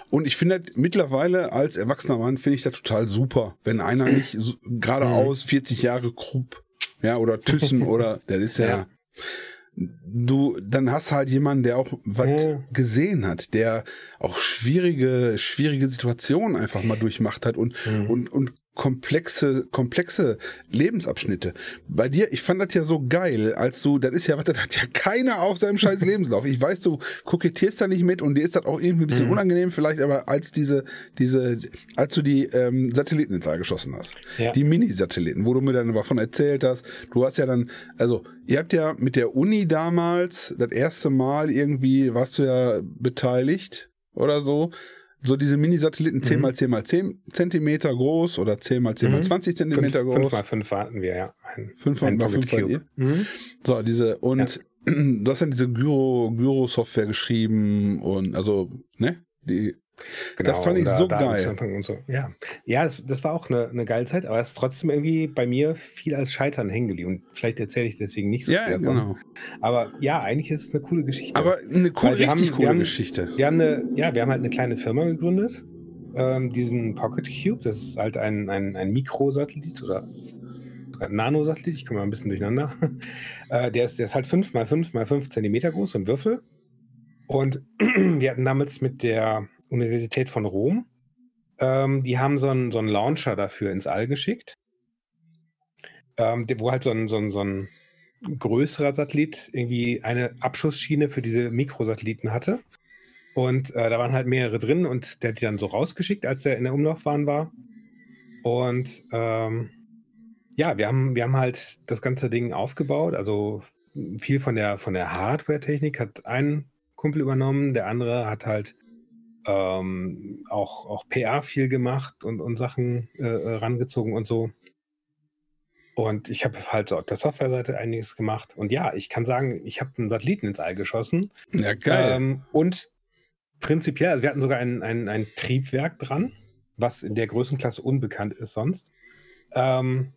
Und ich finde mittlerweile als erwachsener Mann finde ich das total super, wenn einer nicht so, geradeaus 40 hm. Jahre Krupp, ja, oder Thyssen oder, das ist ja, ja du, dann hast halt jemanden, der auch was ja. gesehen hat, der auch schwierige, schwierige Situationen einfach mal durchmacht hat und, mhm. und, und komplexe, komplexe Lebensabschnitte. Bei dir, ich fand das ja so geil, als du, das ist ja, was, das hat ja keiner auf seinem scheiß Lebenslauf. Ich weiß, du kokettierst da nicht mit und dir ist das auch irgendwie ein bisschen mhm. unangenehm vielleicht, aber als diese, diese, als du die ähm, Satelliten ins All geschossen hast, ja. die Mini-Satelliten, wo du mir dann davon erzählt hast, du hast ja dann, also ihr habt ja mit der Uni damals das erste Mal irgendwie, warst du ja beteiligt oder so, so diese Mini-Satelliten 10 mal 10 mal 10 Zentimeter groß oder 10 mal 10 mal 20 mhm. Zentimeter groß. 5 mal 5 hatten wir, ja. 5 mal 5 bei dir. Mhm. So, diese, und ja. du hast dann diese Gyro, Gyro-Software geschrieben und also, ne? Die Genau, das fand ich da, so da geil. So. Ja, ja das, das, war auch eine, eine geile Zeit, aber es ist trotzdem irgendwie bei mir viel als Scheitern hängen geblieben. Und vielleicht erzähle ich deswegen nicht so ja, viel genau. Aber ja, eigentlich ist es eine coole Geschichte. Aber eine cool, richtig haben, coole haben, Geschichte. Wir haben eine, ja, wir haben halt eine kleine Firma gegründet, ähm, diesen Pocket Cube. Das ist halt ein, ein, ein Mikrosatellit oder Nanosatellit, ich komme mal ein bisschen durcheinander. Äh, der, ist, der ist halt 5 mal 5 mal 5 Zentimeter groß, so ein Würfel. Und wir hatten damals mit der Universität von Rom. Ähm, die haben so einen, so einen Launcher dafür ins All geschickt, ähm, wo halt so ein, so, ein, so ein größerer Satellit irgendwie eine Abschussschiene für diese Mikrosatelliten hatte. Und äh, da waren halt mehrere drin und der hat die dann so rausgeschickt, als er in der Umlaufbahn war. Und ähm, ja, wir haben, wir haben halt das ganze Ding aufgebaut. Also viel von der, von der Hardware-Technik hat ein Kumpel übernommen, der andere hat halt ähm, auch, auch PR viel gemacht und, und Sachen äh, äh, rangezogen und so. Und ich habe halt auf der Softwareseite einiges gemacht. Und ja, ich kann sagen, ich habe einen Satelliten ins All geschossen. Ja, geil. Ähm, und prinzipiell, also wir hatten sogar ein, ein, ein Triebwerk dran, was in der Größenklasse unbekannt ist sonst. Ähm,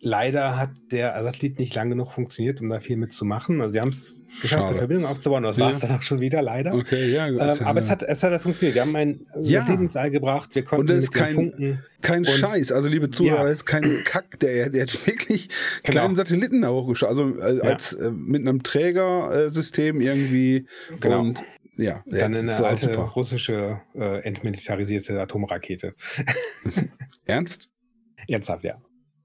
leider hat der Satellit nicht lang genug funktioniert, um da viel mitzumachen. Also wir haben es geschafft, Schade. eine Verbindung aufzubauen. Das ja. war es dann auch schon wieder, leider. Okay, ja. Ähm, aber es hat, es hat funktioniert. Wir haben einen ja. Satellitensaal gebracht. Wir konnten und das ist kein, Funken kein Scheiß. Also liebe Zuhörer, ja. das ist kein Kack. Der, der hat wirklich genau. kleinen Satelliten da hochgeschaut. Also äh, als äh, mit einem Trägersystem irgendwie. Genau. Und ja, dann eine alte super. russische äh, entmilitarisierte Atomrakete. Ernst? Ernsthaft, ja.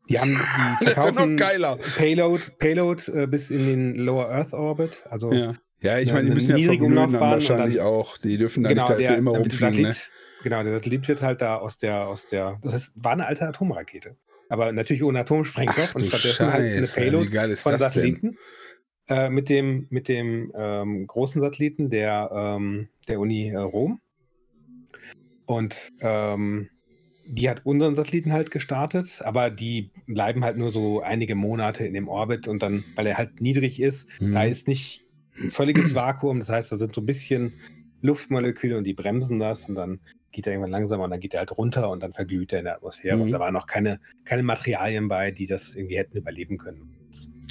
Die haben die verkaufen ist ja. Payload, Payload äh, bis in den Lower Earth Orbit. Also ja, ja ich meine, die müssen ja verglühen wahrscheinlich dann, auch. Die dürfen da genau, nicht dafür immer rumfliegen. Ne? Genau, der Satellit wird halt da aus der, aus der, das heißt, war eine alte Atomrakete. Aber natürlich ohne Atomsprengstoff und stattdessen halt eine Payload von Satelliten. Äh, mit dem, mit dem ähm, großen Satelliten der, ähm, der Uni äh, Rom. Und ähm, die hat unseren Satelliten halt gestartet, aber die bleiben halt nur so einige Monate in dem Orbit und dann, weil er halt niedrig ist, mhm. da ist nicht ein völliges Vakuum. Das heißt, da sind so ein bisschen Luftmoleküle und die bremsen das und dann geht er irgendwann langsamer und dann geht er halt runter und dann verglüht er in der Atmosphäre. Mhm. Und da waren noch keine, keine Materialien bei, die das irgendwie hätten überleben können.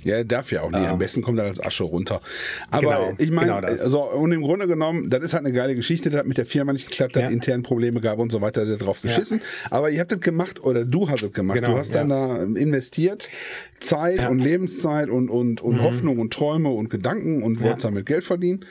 Ja, er darf ja auch nicht. Ähm, Am besten kommt er als Asche runter. Aber genau, ich meine, genau also, und im Grunde genommen, das ist halt eine geile Geschichte. Das hat mit der Firma nicht geklappt, ja. hat intern Probleme gab und so weiter, der drauf geschissen. Ja. Aber ihr habt das gemacht oder du hast es gemacht. Genau, du hast ja. dann da investiert Zeit und Lebenszeit und, und, und mhm. Hoffnung und Träume und Gedanken und wolltest damit Geld verdienen.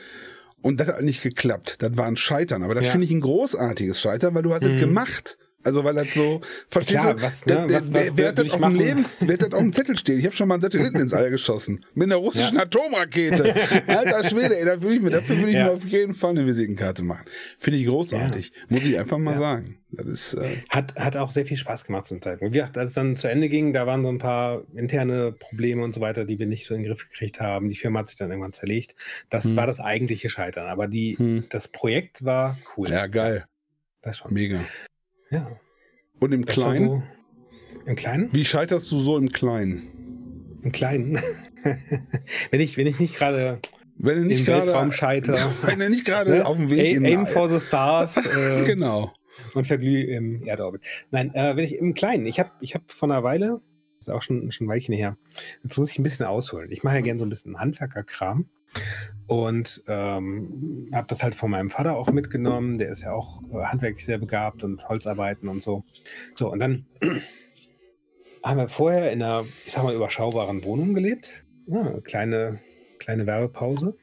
Und das hat nicht geklappt. Das war ein Scheitern. Aber das finde ich ein großartiges Scheitern, weil du hast es mhm. gemacht. Also weil das so, verstehst Klar, du, was, ne, was, was, wer, hat das auf dem Lebens, wer hat das auf dem Zettel stehen? Ich habe schon mal einen Satelliten ins All geschossen. Mit einer russischen ja. Atomrakete. Alter Schwede, ey, da würde ich mir, dafür würde ich ja. mir auf jeden Fall eine Visitenkarte machen. Finde ich großartig. Ja. Muss ich einfach mal sagen. Das ist, äh hat, hat auch sehr viel Spaß gemacht zum Zeitpunkt. Wie gesagt, als es dann zu Ende ging, da waren so ein paar interne Probleme und so weiter, die wir nicht so in den Griff gekriegt haben. Die Firma hat sich dann irgendwann zerlegt. Das hm. war das eigentliche Scheitern. Aber die, hm. das Projekt war cool. Ja, geil. Das schon. Mega. Ja. Und im Kleinen? So Im Kleinen? Wie scheiterst du so im Kleinen? Im Kleinen? wenn, ich, wenn ich nicht gerade wenn du nicht gerade. Wenn er nicht gerade ne? auf dem Weg Aim, Aim for the Stars. Äh, genau. Und verglühe im Erdorbit. Nein, äh, wenn ich im Kleinen. Ich habe ich hab vor einer Weile, das ist auch schon, schon ein Weilchen her, jetzt muss ich ein bisschen ausholen. Ich mache ja gerne so ein bisschen Handwerkerkram. Und ähm, habe das halt von meinem Vater auch mitgenommen. Der ist ja auch äh, handwerklich sehr begabt und Holzarbeiten und so. So, und dann haben wir vorher in einer, ich sag mal, überschaubaren Wohnung gelebt. Ja, kleine Kleine Werbepause.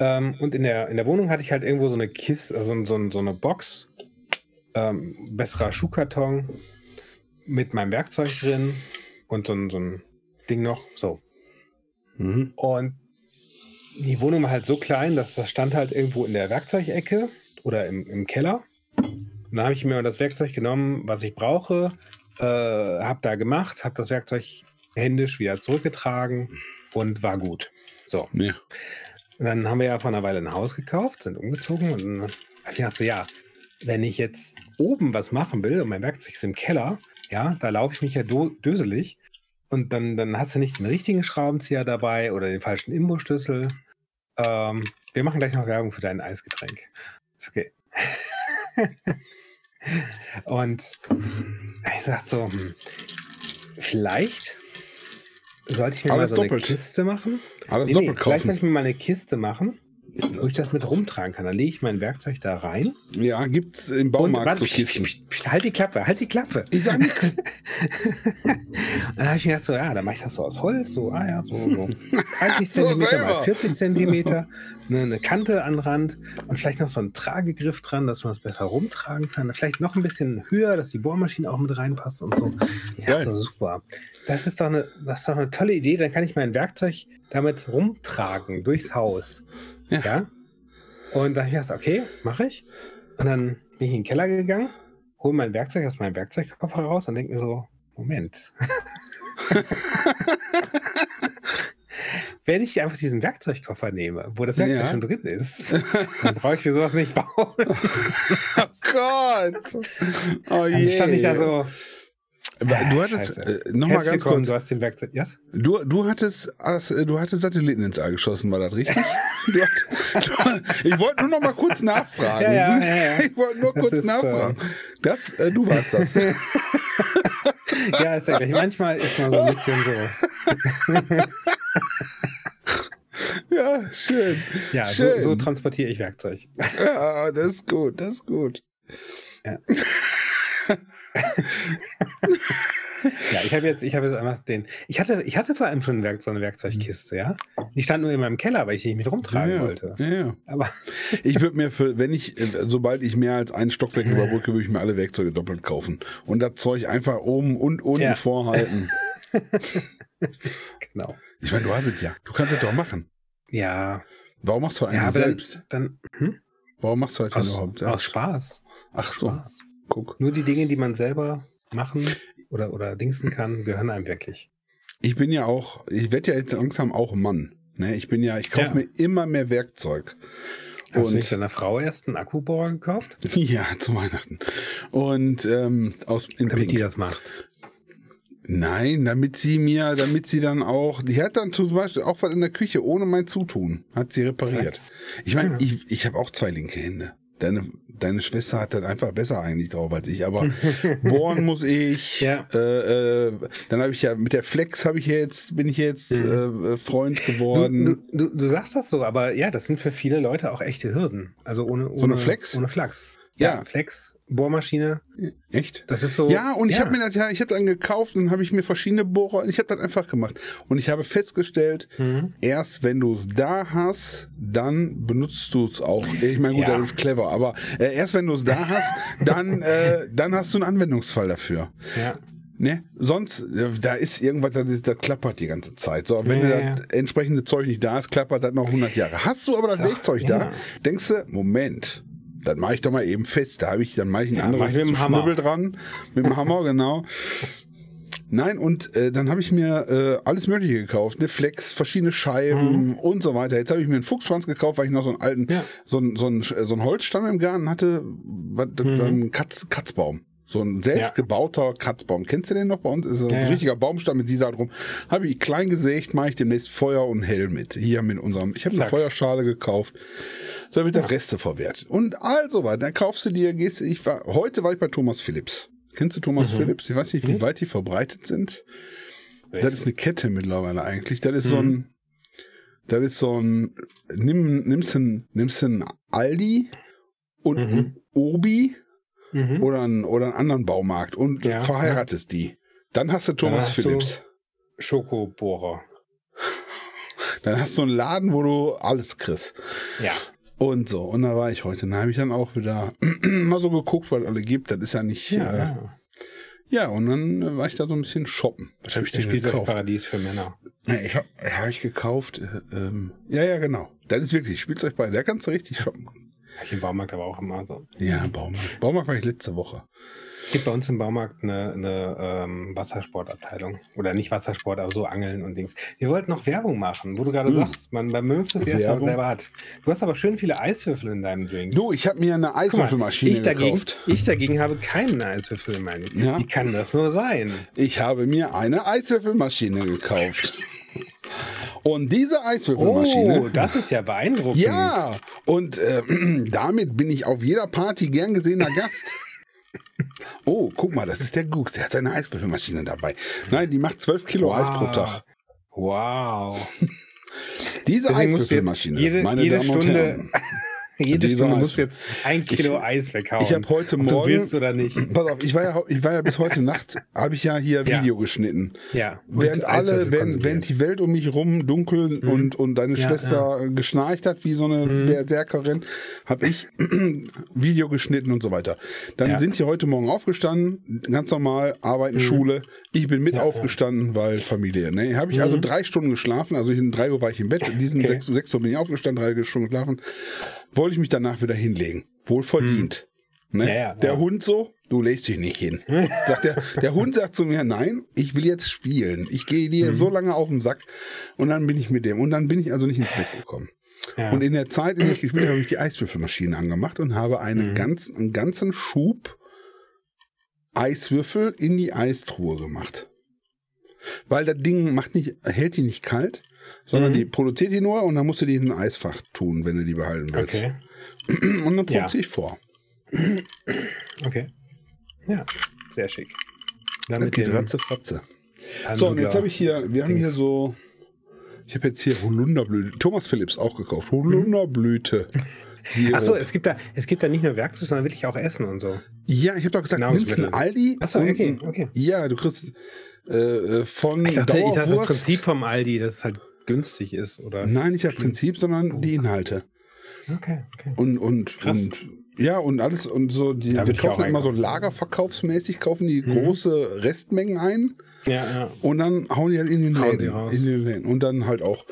Ähm, und in der, in der Wohnung hatte ich halt irgendwo so eine Kiste, also so, so eine Box, ähm, besserer Schuhkarton mit meinem Werkzeug drin und so, so ein Ding noch. So. Mhm. Und die Wohnung war halt so klein, dass das stand halt irgendwo in der Werkzeugecke oder im, im Keller. Und dann habe ich mir das Werkzeug genommen, was ich brauche, äh, habe da gemacht, habe das Werkzeug händisch wieder zurückgetragen und war gut. So. Ja. Und dann haben wir ja vor einer Weile ein Haus gekauft, sind umgezogen und dann ich gedacht so, ja, wenn ich jetzt oben was machen will und mein Werkzeug ist im Keller, ja, da laufe ich mich ja döselig und dann, dann hast du nicht den richtigen Schraubenzieher dabei oder den falschen Imbusschlüssel. Ähm, wir machen gleich noch Werbung für dein Eisgetränk. Ist okay. und ich sag so, hm, vielleicht sollte ich mir Alles mal so doppelt. eine Kiste machen. Alles nee, doppelt nee, kaufen. Vielleicht sollte ich mir mal eine Kiste machen wo ich das mit rumtragen kann. Dann lege ich mein Werkzeug da rein. Ja, gibt es im Baumarkt warte, so Kisten. Halt die Klappe, halt die Klappe. Ich sag nichts. dann habe ich mir gedacht, so, ja, dann mache ich das so aus Holz, so, ah ja, so, so 30 Zentimeter mal 40 Zentimeter, eine, eine, Kante an Rand und vielleicht noch so ein Tragegriff dran, dass man es besser rumtragen kann. Vielleicht noch ein bisschen höher, dass die Bohrmaschine auch mit reinpasst und so. Ja, so super. Das ist, doch eine, das ist doch eine tolle Idee. Dann kann ich mein Werkzeug damit rumtragen durchs Haus. Ja. ja? Und da habe ich gesagt, okay, mache ich. Und dann bin ich in den Keller gegangen, hole mein Werkzeug aus meinem Werkzeugkoffer raus und denke mir so, Moment. Wenn ich einfach diesen Werkzeugkoffer nehme, wo das Werkzeug ja. schon drin ist, dann brauche ich für sowas nicht bauen. oh Gott! Oh je. Dann stand ich da so, Du hattest, äh, nochmal ganz kurz. Du hast den Werkzeug, yes? Du, du, hattest, äh, du hattest Satelliten ins All geschossen, war das richtig? hat, du, ich wollte nur noch mal kurz nachfragen. Ja, ja, ja, ich wollte nur das kurz ist, nachfragen. Äh, das, äh, du warst das. ja, ist ja gleich. Manchmal ist man so ein bisschen so. ja, schön. Ja, schön. So, so transportiere ich Werkzeug. Ja, das ist gut, das ist gut. Ja. Ja, ich habe jetzt, ich habe jetzt einfach den. Ich hatte, ich hatte vor allem schon Werk, so eine Werkzeugkiste, ja. Die stand nur in meinem Keller, weil ich die nicht mit rumtragen ja, wollte. Ja, ja. Aber ich würde mir für, wenn ich, äh, sobald ich mehr als ein Stockwerk überbrücke, würde ich mir alle Werkzeuge doppelt kaufen. Und das Zeug einfach oben und unten vorhalten. genau. Ich meine, du hast es ja. Du kannst es doch machen. Ja. Warum machst du eigentlich selbst? Dann, hm? Warum machst du halt aus, überhaupt selbst? Aus Spaß. Ach so. Spaß. Guck. Nur die Dinge, die man selber machen oder, oder dingsen kann, gehören einem wirklich. Ich bin ja auch, ich werde ja jetzt langsam auch Mann. Ne? Ich bin ja, ich kaufe ja. mir immer mehr Werkzeug. Hast und, du nicht deiner Frau erst einen Akkubohrer gekauft? Ja, zu Weihnachten. Und ähm, aus in Damit Pink. die das macht. Nein, damit sie mir, damit sie dann auch, die hat dann zum Beispiel auch was in der Küche ohne mein Zutun, hat sie repariert. Ich meine, ich, ich habe auch zwei linke Hände. Deine deine Schwester hat das einfach besser eigentlich drauf als ich, aber bohren muss ich. Ja. Äh, äh, dann habe ich ja mit der Flex habe ich jetzt bin ich jetzt mhm. äh, Freund geworden. Du, du, du, sagst das so, aber ja, das sind für viele Leute auch echte Hürden. Also ohne, ohne so eine Flex. Ohne Flex. Ja, ja. Flex Bohrmaschine. Echt? Das ist so. Ja, und ich ja. habe mir das ja, ich habe dann gekauft und habe ich mir verschiedene Bohrer, ich habe das einfach gemacht und ich habe festgestellt, mhm. erst wenn du es da hast, dann benutzt du es auch. Ich meine, gut, ja. das ist clever, aber äh, erst wenn du es da hast, dann äh, dann hast du einen Anwendungsfall dafür. Ja. Ne? Sonst, äh, da ist irgendwas, das, das klappert die ganze Zeit. So, wenn ja, das entsprechende Zeug nicht da ist, klappert das noch 100 Jahre. Hast du aber das so, Werkzeug da, denkst du, Moment, dann mache ich doch mal eben fest. Da habe ich, dann mache ich ein ja, anderes Schnibbel dran. Mit dem Hammer, genau. Nein, und äh, dann habe ich mir äh, alles Mögliche gekauft, eine Flex, verschiedene Scheiben mhm. und so weiter. Jetzt habe ich mir einen Fuchsschwanz gekauft, weil ich noch so einen alten, ja. so, einen, so, einen, so einen Holzstamm im Garten hatte, mhm. ein Katz, Katzbaum. So ein selbstgebauter ja. Kratzbaum. Kennst du den noch bei uns? Ist das ja, ein richtiger Baumstamm mit dieser drum. Habe ich klein gesägt, mache ich demnächst Feuer und Hell mit. Hier mit unserem. Ich habe eine Feuerschale gekauft. So wird der Reste verwertet. Und also weiter. Dann kaufst du dir, gehst ich war, heute war ich bei Thomas Philips. Kennst du Thomas mhm. Philips? Ich weiß nicht, wie mhm. weit die verbreitet sind. Das ist eine Kette mittlerweile eigentlich. Das ist mhm. so ein, das ist so ein, nimm, nimmst ein, nimmst ein Aldi und ein mhm. Obi mhm. oder, einen, oder einen anderen Baumarkt und ja, verheiratest ja. die. Dann hast du Thomas hast Philips. Schokobohrer. Dann hast du einen Laden, wo du alles kriegst. Ja. Und so. Und da war ich heute. Da habe ich dann auch wieder mal so geguckt, was alle gibt. Das ist ja nicht. Ja, äh, ja. ja. und dann war ich da so ein bisschen shoppen. Was habe ich denn gekauft? Paradies für Männer. Ja, ich habe hab ich gekauft. Äh, ähm, ja, ja, genau. Das ist wirklich Spielzeug bei. Da kannst du richtig shoppen. Ich im Baumarkt aber auch immer so. Ja, Baumarkt. Baumarkt war ich letzte Woche. Es gibt bei uns im Baumarkt eine, eine ähm, Wassersportabteilung. Oder nicht Wassersport, aber so Angeln und Dings. Wir wollten noch Werbung machen, wo du gerade hm. sagst, man beim Möws das erste Mal selber hat. Du hast aber schön viele Eiswürfel in deinem Drink. Du, ich habe mir eine Eiswürfelmaschine mal, ich dagegen, gekauft. Ich dagegen habe keinen Eiswürfel in meinem. Ja? Wie kann das nur sein? Ich habe mir eine Eiswürfelmaschine gekauft. Und diese Eiswürfelmaschine. Oh, das ist ja beeindruckend. Ja, und äh, damit bin ich auf jeder Party gern gesehener Gast. Oh, guck mal, das ist der Gux. Der hat seine Eiswürfelmaschine dabei. Nein, die macht 12 Kilo wow. Eis pro Tag. Wow. Diese Eiswürfelmaschine, jede, meine jede Damen Stunde, und Herren. Jede Dieser Stunde musst du jetzt ein Kilo ich, Eis weghauen. Ich habe heute Morgen. du willst oder nicht. Pass auf, ich war ja, ich war ja bis heute Nacht, habe ich ja hier Video geschnitten. Ja. Während alle, während, während die Welt um mich rum dunkel mhm. und, und deine ja, Schwester ja. geschnarcht hat wie so eine mhm. Berserkerin, habe ich Video geschnitten und so weiter. Dann ja. sind sie heute Morgen aufgestanden, ganz normal, arbeiten, mhm. Schule. Ich bin mit aufgestanden, weil Familie. Ne? Habe ich also mhm. drei Stunden geschlafen, also in drei Uhr war ich im Bett, in diesen okay. sechs, sechs Uhr bin ich aufgestanden, drei Stunden geschlafen wollte ich mich danach wieder hinlegen. Wohl verdient. Hm. Ne? Ja, ja, der ja. Hund so, du legst dich nicht hin. sagt der, der Hund sagt zu mir, nein, ich will jetzt spielen. Ich gehe dir mhm. so lange auf den Sack und dann bin ich mit dem. Und dann bin ich also nicht ins Bett gekommen. Und in der Zeit, in der ich gespielt habe, habe ich die Eiswürfelmaschine angemacht und habe einen, mhm. ganz, einen ganzen Schub Eiswürfel in die Eistruhe gemacht. Weil das Ding macht nicht, hält die nicht kalt, sondern mhm. die produziert die nur und dann musst du die in ein Eisfach tun, wenn du die behalten willst. Okay. Und dann produziere ja. ich vor. Okay. Ja, sehr schick. Dann das geht ratze fatze. So, und jetzt habe ich hier, wir haben hier so, ich habe jetzt hier Holunderblüte, Thomas Phillips auch gekauft, Holunderblüte. Achso, es gibt da, es gibt da nicht nur Werkzeug, sondern wirklich auch Essen und so. Ja, ich habe doch gesagt, nimmst einen Aldi. Achso, okay, okay. Ja, du kriegst äh, äh von ich dachte, ich dachte, das Prinzip vom Aldi, das ist halt günstig ist, oder? Nein, nicht das Prinzip, sondern die Inhalte. Okay, okay. Und, und, Krass. und ja, und alles und so, die, die kaufen immer so lagerverkaufsmäßig, kaufen die mhm. große Restmengen ein. Ja, ja. Und dann hauen die halt in den Läden. In den Läden. Und dann halt auch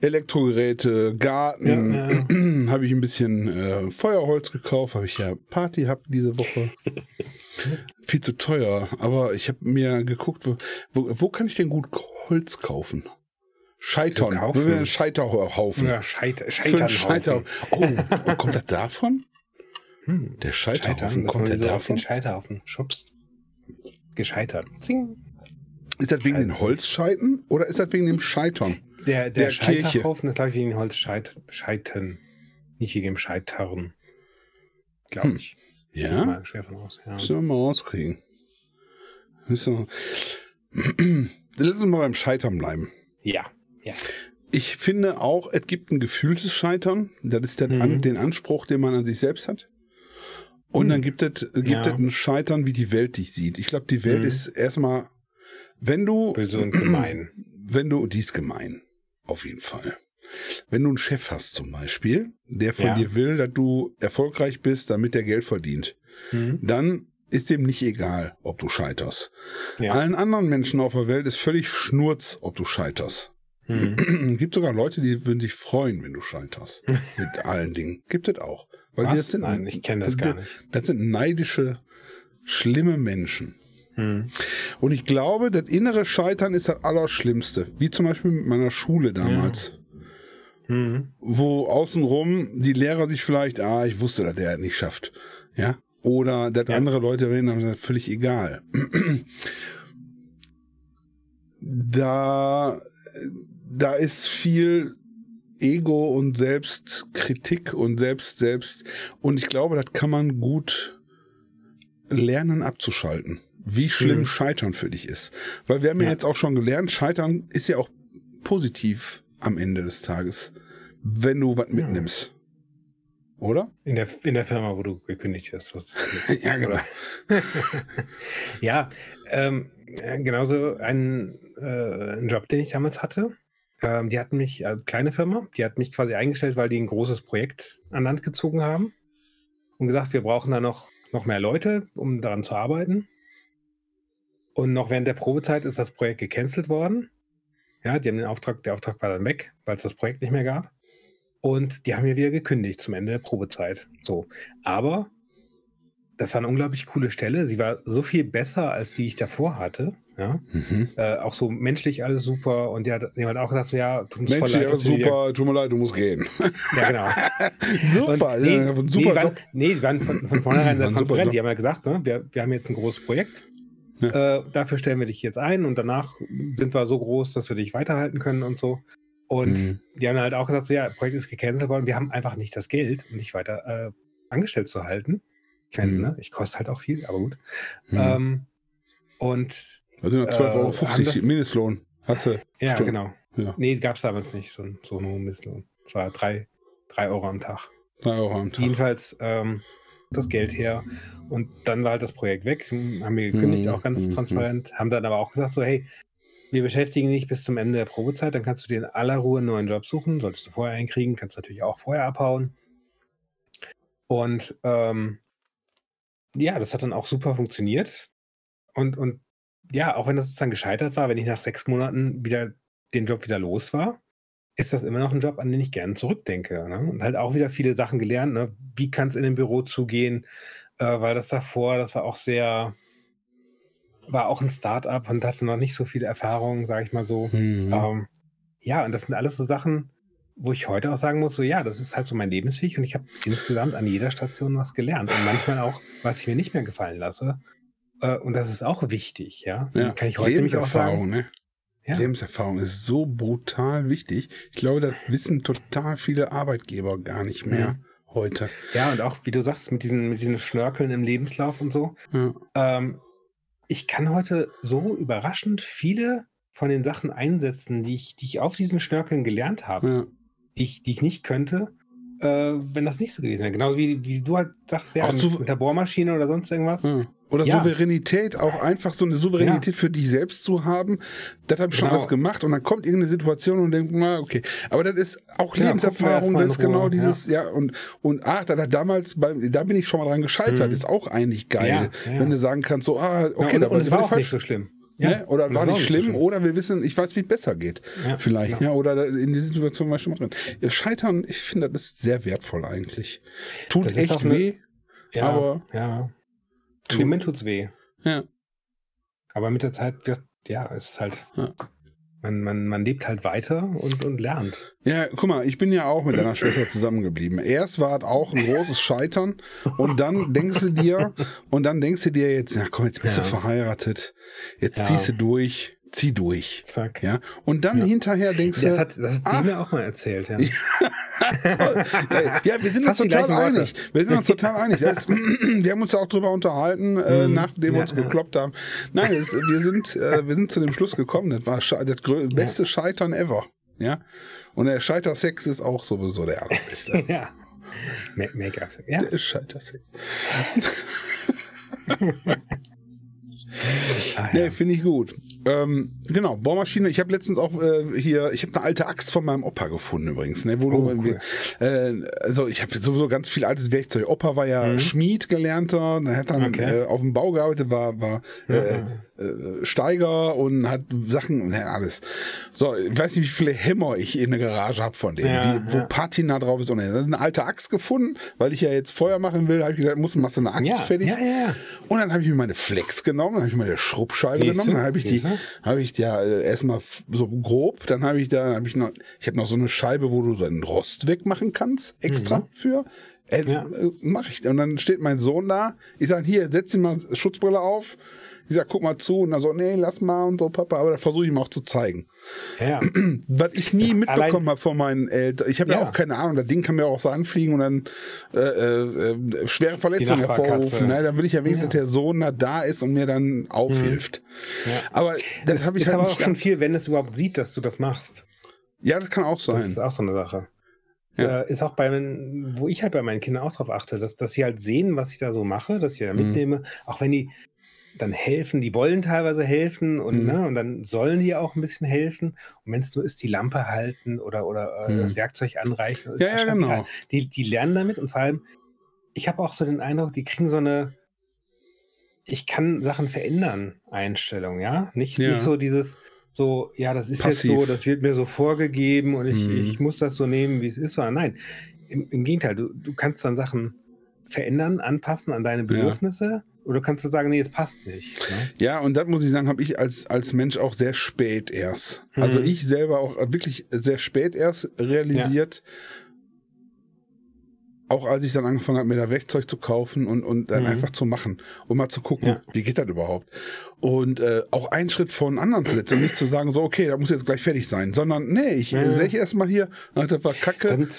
Elektrogeräte, Garten. Ja, ja. habe ich ein bisschen äh, Feuerholz gekauft, habe ich ja Party gehabt diese Woche. Viel zu teuer, aber ich habe mir geguckt, wo, wo, wo, kann ich denn gut Holz kaufen? Scheitern. So wir Scheiterhaufen. Ja, Scheit Scheitern. Scheiter oh, kommt das davon? Hm. Der Scheiterhaufen, Scheitern, kommt der so davon? Den Scheiterhaufen schubst. Gescheitert. Zing. Ist das wegen den Holzscheiten oder ist das wegen dem Scheitern? Der, der, der Scheiterhaufen ist, glaube ich, wegen den Holzscheiten. Nicht wegen dem Scheitern. Glaube hm. ich. Ja? Mal schwer von aus. Ja. Müssen wir mal rauskriegen. Müssen wir... Lass uns mal beim Scheitern bleiben. Ja. Ja. Ich finde auch, es gibt ein gefühltes Scheitern. Das ist der, mhm. an, den Anspruch, den man an sich selbst hat. Und mhm. dann gibt es gibt ja. ein Scheitern, wie die Welt dich sieht. Ich glaube, die Welt mhm. ist erstmal, wenn du. Böse und gemein. Wenn du, die ist gemein. Auf jeden Fall. Wenn du einen Chef hast zum Beispiel, der von ja. dir will, dass du erfolgreich bist, damit er Geld verdient, mhm. dann ist dem nicht egal, ob du scheiterst. Ja. Allen anderen Menschen auf der Welt ist völlig Schnurz, ob du scheiterst. Mhm. Gibt sogar Leute, die würden sich freuen, wenn du scheiterst. Mit allen Dingen. Gibt es auch. Weil Was? Das sind, Nein, ich kenne das, das gar nicht. Das sind neidische, schlimme Menschen. Mhm. Und ich glaube, das innere Scheitern ist das Allerschlimmste. Wie zum Beispiel mit meiner Schule damals. Ja. Mhm. Wo außenrum die Lehrer sich vielleicht, ah, ich wusste, dass der nicht schafft. Ja. Oder dass ja. andere Leute reden, dann ist völlig egal. da da ist viel Ego und Selbstkritik und selbst, selbst. Und ich glaube, das kann man gut lernen abzuschalten. Wie schlimm mhm. Scheitern für dich ist. Weil wir haben ja. ja jetzt auch schon gelernt, Scheitern ist ja auch positiv am Ende des Tages, wenn du was mitnimmst. Oder? In der, in der Firma, wo du gekündigt hast. ja, genau. ja, ähm, genauso ein, äh, ein Job, den ich damals hatte Ähm, die hatten mich, äh, kleine Firma, die hat mich quasi eingestellt, weil die ein großes Projekt an Land gezogen haben und gesagt, wir brauchen da noch, noch mehr Leute, um daran zu arbeiten. Und noch während der Probezeit ist das Projekt gecancelt worden. Ja, die haben den Auftrag, der Auftrag war dann weg, weil es das Projekt nicht mehr gab. Und die haben mir wieder gekündigt zum Ende der Probezeit. So. Aber das war eine unglaublich coole Stelle. Sie war so viel besser, als die ich davor hatte. Ja? Mhm. Äh, auch so menschlich alles super. Und die hat jemand auch gesagt, so, ja, tut mir menschlich leid, super, tut mir leid, du musst gehen. Ja, genau. super, und, nee, ja, super nee, waren, nee, die waren von, von vornherein sehr transparent. Die haben ja gesagt, ne, wir, wir haben jetzt ein großes Projekt. Ja. Äh, dafür stellen wir dich jetzt ein und danach sind wir so groß, dass wir dich weiterhalten können und so. Und mhm. die haben halt auch gesagt, so, ja, Projekt ist gecancelt worden, wir haben einfach nicht das Geld, um dich weiter äh, angestellt zu halten. Ich meine, mhm. ne? ich koste halt auch viel, aber gut. Mhm. Ähm, und. Also noch 12,50 Euro Mindestlohn. Hast du? Ja, Stunden. genau. Ja. Nee, gab es damals nicht, so, so einen Mindestlohn. Es war 3 Euro am Tag. 3 Euro am Tag. Jedenfalls ähm, das Geld her. Und dann war halt das Projekt weg. Haben wir gekündigt, mhm. auch ganz mhm. transparent. Haben dann aber auch gesagt, so, hey, wir beschäftigen dich bis zum Ende der Probezeit, dann kannst du dir in aller Ruhe einen neuen Job suchen. Solltest du vorher einkriegen, kannst du natürlich auch vorher abhauen. Und ähm, ja, das hat dann auch super funktioniert. Und, und ja, auch wenn das sozusagen gescheitert war, wenn ich nach sechs Monaten wieder den Job wieder los war, ist das immer noch ein Job, an den ich gerne zurückdenke. Ne? Und halt auch wieder viele Sachen gelernt. Ne? Wie kann es in dem Büro zugehen? Äh, weil das davor, das war auch sehr, war auch ein Start-up und hatte noch nicht so viele Erfahrungen, sage ich mal so. Mhm. Ähm, ja, und das sind alles so Sachen, wo ich heute auch sagen muss, so ja, das ist halt so mein Lebensweg und ich habe insgesamt an jeder Station was gelernt und manchmal auch, was ich mir nicht mehr gefallen lasse. Äh, und das ist auch wichtig, ja. ja. Kann ich heute Lebenserfahrung, auch sagen. Ne? Ja. Lebenserfahrung ist so brutal wichtig. Ich glaube, das wissen total viele Arbeitgeber gar nicht mehr ja. heute. Ja, und auch, wie du sagst, mit diesen, mit diesen Schnörkeln im Lebenslauf und so. Ja. Ähm, ich kann heute so überraschend viele von den Sachen einsetzen, die ich, die ich auf diesen Schnörkeln gelernt habe. Ja die ich, die ich nicht könnte, äh, wenn das nicht so gewesen wäre. Genauso wie, wie du halt sagst, ja, mit, mit der Bohrmaschine oder sonst irgendwas. Ja. Oder ja. Souveränität, auch einfach so eine Souveränität ja. für dich selbst zu haben. Das habe ich genau. schon alles gemacht und dann kommt irgendeine Situation und denkt, na, okay. Aber das ist auch Lebenserfahrung, das ist genau dieses, ja, und, und ach, da, damals, bei, da bin ich schon mal dran gescheitert, mhm. ist auch eigentlich geil, wenn du sagen kannst, so, ah, okay, und, da war und es war auch nicht so schlimm. Ja? Oder war nicht schlimm, so oder wir wissen, ich weiß, wie es besser geht. Ja, vielleicht, ja, oder in dieser Situation war ich schon mal drin. Scheitern, ich finde, das ist sehr wertvoll eigentlich. Tut echt weh, ja, aber. Ja. Im Moment tut's weh. Ja. Aber mit der Zeit, das, ja, ist halt. Ja man, man, man lebt halt weiter und, und lernt. Ja, guck mal, ich bin ja auch mit deiner Schwester zusammengeblieben. Erst war es auch ein großes Scheitern und dann denkst du dir, und dann denkst du dir jetzt, na komm, jetzt bist ja. du verheiratet, jetzt ja. ziehst du durch zieh durch. Zack. Ja. Und dann ja. hinterher denkst das du. Hat, das hat sie ah, mir auch mal erzählt, ja. ja, wir sind uns total einig. Wir sind uns total einig. Das, wir haben uns ja auch drüber unterhalten, mhm. nachdem wir uns ja, gekloppt haben. Nein, das, wir, sind, äh, wir sind zu dem Schluss gekommen, das war das beste Scheitern ever. Ja. Und der Scheitersex ist auch sowieso der allerbeste. ja. Make-up-Sex. Ja. Der Scheitersex. Ah, ja. Nee, finde ich gut. Ähm, genau, Bohrmaschine. Ich habe letztens auch äh, hier, ich habe eine alte Axt von meinem Opa gefunden übrigens. Ne, wo oh, cool. äh, also ich habe sowieso ganz viel altes Werkzeug. Opa war ja mhm. Schmied gelernter, er hat dann okay. äh, auf dem Bau gearbeitet, war, war äh, äh, Steiger und hat Sachen, ne, alles. So, ich weiß nicht, wie viele Hämmer ich in der Garage habe von denen, ja, die, wo ja. Patina drauf ist. Und das ist eine alte Axt gefunden, weil ich ja jetzt Feuer machen will, habe ich gedacht, muss machst du eine Axt ja, fertig. Ja, ja. Und dann habe ich mir meine Flex genommen, dann habe ich meine Schrubbscheibe genommen, dann habe ich die, habe ich ja äh, erstmal so grob, dann habe ich da, habe ich noch, ich habe noch so eine Scheibe, wo du so einen Rost wegmachen kannst, extra mhm. für. Äh, ja. Mach ich. Und dann steht mein Sohn da. Ich sage, hier, setz dir mal Schutzbrille auf. Ich sag, guck mal zu. Und dann so, nee, lass mal und so, Papa. Aber da versuche ich ihm auch zu zeigen. Ja. Was ich nie das mitbekommen habe von meinen Eltern. Ich habe ja. ja. auch keine Ahnung. Das Ding kann mir auch so anfliegen und dann äh, äh, schwere Verletzungen hervorrufen. Ne? Dann will ich ja wenigstens, ja. dass der Sohn da, da ist und mir dann aufhilft. Mhm. Ja. Aber das habe ich ist halt aber auch schon viel, wenn es überhaupt sieht, dass du das machst. Ja, das kann auch sein. Das ist auch so eine Sache. Ja. Ist auch bei, wo ich halt bei meinen Kindern auch drauf achte, dass, dass sie halt sehen, was ich da so mache, dass ich da mhm. mitnehme, auch wenn die dann helfen, die wollen teilweise helfen und, mhm. ne, und dann sollen die auch ein bisschen helfen. Und wenn es nur ist, die Lampe halten oder, oder äh, mhm. das Werkzeug anreichen. Ja, ja genau. Die, die lernen damit und vor allem, ich habe auch so den Eindruck, die kriegen so eine, ich kann Sachen verändern, Einstellung, ja. Nicht, ja. nicht so dieses, so, ja, das ist Passiv. jetzt so, das wird mir so vorgegeben und ich, mhm. ich muss das so nehmen, wie es ist, sondern nein, im, im Gegenteil, du, du kannst dann Sachen verändern, anpassen an deine Bedürfnisse. Ja. Oder kannst du sagen, nee, es passt nicht. Ne? Ja, und das muss ich sagen, habe ich als, als Mensch auch sehr spät erst. Also mhm. Also ich selber auch wirklich sehr spät erst realisiert. Ja. Auch als ich dann angefangen habe, mir da Werkzeug zu kaufen und, und dann mhm. einfach zu machen und mal zu gucken, ja. wie geht das überhaupt? Und äh, auch einen Schritt von anderen zu setzen und nicht zu sagen, so, okay, da muss jetzt gleich fertig sein, sondern nee, ich ja. sehe ich erstmal hier, das war kacke. Damit,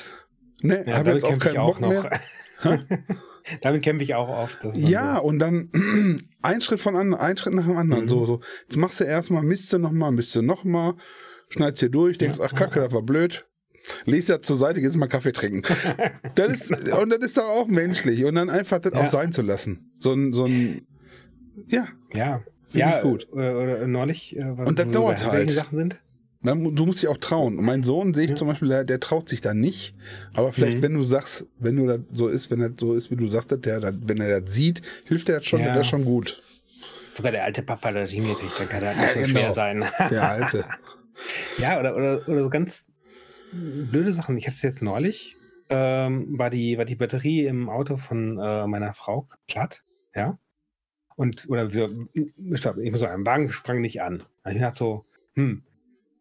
nee, ja, habe jetzt auch keinen Bock auch mehr. Damit kämpfe ich auch oft. Ja, so. und dann ein Schritt von an, ein Schritt nach dem anderen. Mhm. So, so. Jetzt machst du erstmal, misst du nochmal, misst du nochmal, schneidest hier durch, denkst, ja. ach Kacke, das war blöd. Lies ja zur Seite, gehst mal Kaffee trinken. das ist, und das ist doch auch menschlich. Und dann einfach das ja. auch sein zu lassen. So ein, so ein, ja. Ja. Ja, gut. Oder, oder neulich, äh, und das dauert halt. Sachen sind. Du musst dich auch trauen. Und mein Sohn sehe ich ja. zum Beispiel, der, der, traut sich da nicht. Aber vielleicht, mhm. wenn du sagst, wenn du das so ist, wenn das so ist, wie du sagst, der, der, wenn er das sieht, hilft er das schon, ja. das schon gut. Sogar der alte Papa, der hingekriegt, dann kann das nicht so genau. schwer sein. Der alte. ja, oder, oder, oder so ganz blöde Sachen. Ich hatte es jetzt neulich, ähm, war, die, war die Batterie im Auto von äh, meiner Frau platt, ja. Und, oder so, ich muss sagen, Wagen sprang nicht an. Ich dachte so, hm,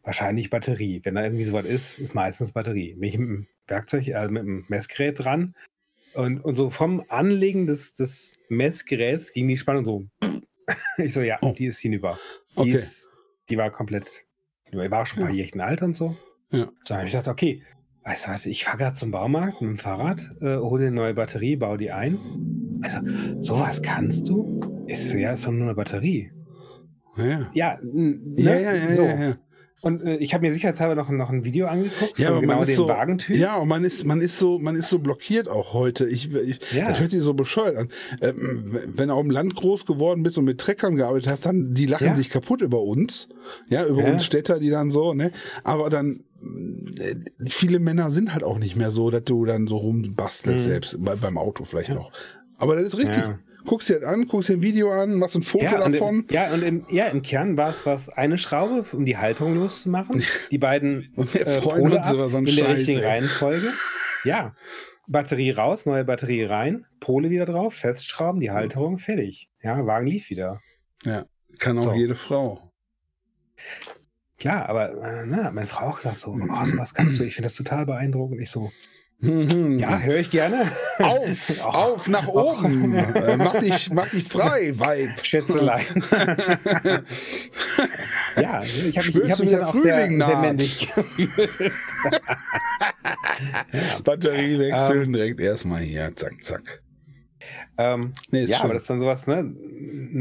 Wahrscheinlich Batterie. Wenn da irgendwie sowas ist, ist meistens Batterie. Bin ich mit dem Werkzeug, also mit dem Messgerät dran. Und, und so vom Anlegen des, des Messgeräts ging die Spannung so. ich so, ja, oh. die ist hinüber. Die, okay. ist, die war komplett. Die war schon paar ja. Jährchen alt und so. Ja. So habe ich gedacht, okay, weißt du was, ich fahre gerade zum Baumarkt mit dem Fahrrad, äh, hole eine neue Batterie, baue die ein. Also, sowas kannst du? Ist so, ja, ist doch nur eine Batterie. Ja. Ja, ne? ja, ja, ja, so. ja, ja. Und äh, ich habe mir sicherheitshalber noch, noch ein Video angeguckt ja, von genau dem so, Wagentyp. Ja, und man ist, man ist so, man ist so blockiert auch heute. Ich, ich ja. Das hört sich so bescheuert an. Ähm, wenn du auf dem Land groß geworden bist und mit Treckern gearbeitet hast, dann die lachen ja. sich kaputt über uns. Ja, über ja. uns Städter, die dann so, ne? Aber dann äh, viele Männer sind halt auch nicht mehr so, dass du dann so rumbastelst, mhm. selbst bei, beim Auto vielleicht noch. Aber das ist richtig. Ja guckst dir an, guckst dir ein Video an, machst ein Foto ja, davon. Im, ja, und im, ja, im Kern war es was, eine Schraube, um die Halterung loszumachen. Die beiden und wir äh, freuen uns über so einen in der richtigen Reihenfolge. Ja. Batterie raus, neue Batterie rein, Pole wieder drauf, festschrauben, die Halterung, fertig. Ja, Wagen lief wieder. Ja, kann auch so. jede Frau. Klar, aber äh, na, meine Frau auch gesagt so, oh, was kannst du? Ich finde das total beeindruckend. Ich so, ja, höre ich gerne. Auf, auf, nach oben. Äh, mach, dich, mach dich frei, Weib. Schätzelein. ja, ich habe mich, hab mich dann auch sehr, sehr männlich gefühlt. Batterie wechseln, ähm, direkt erstmal hier, zack, zack. Ähm, nee, ja, schön. aber das ist dann sowas, ne?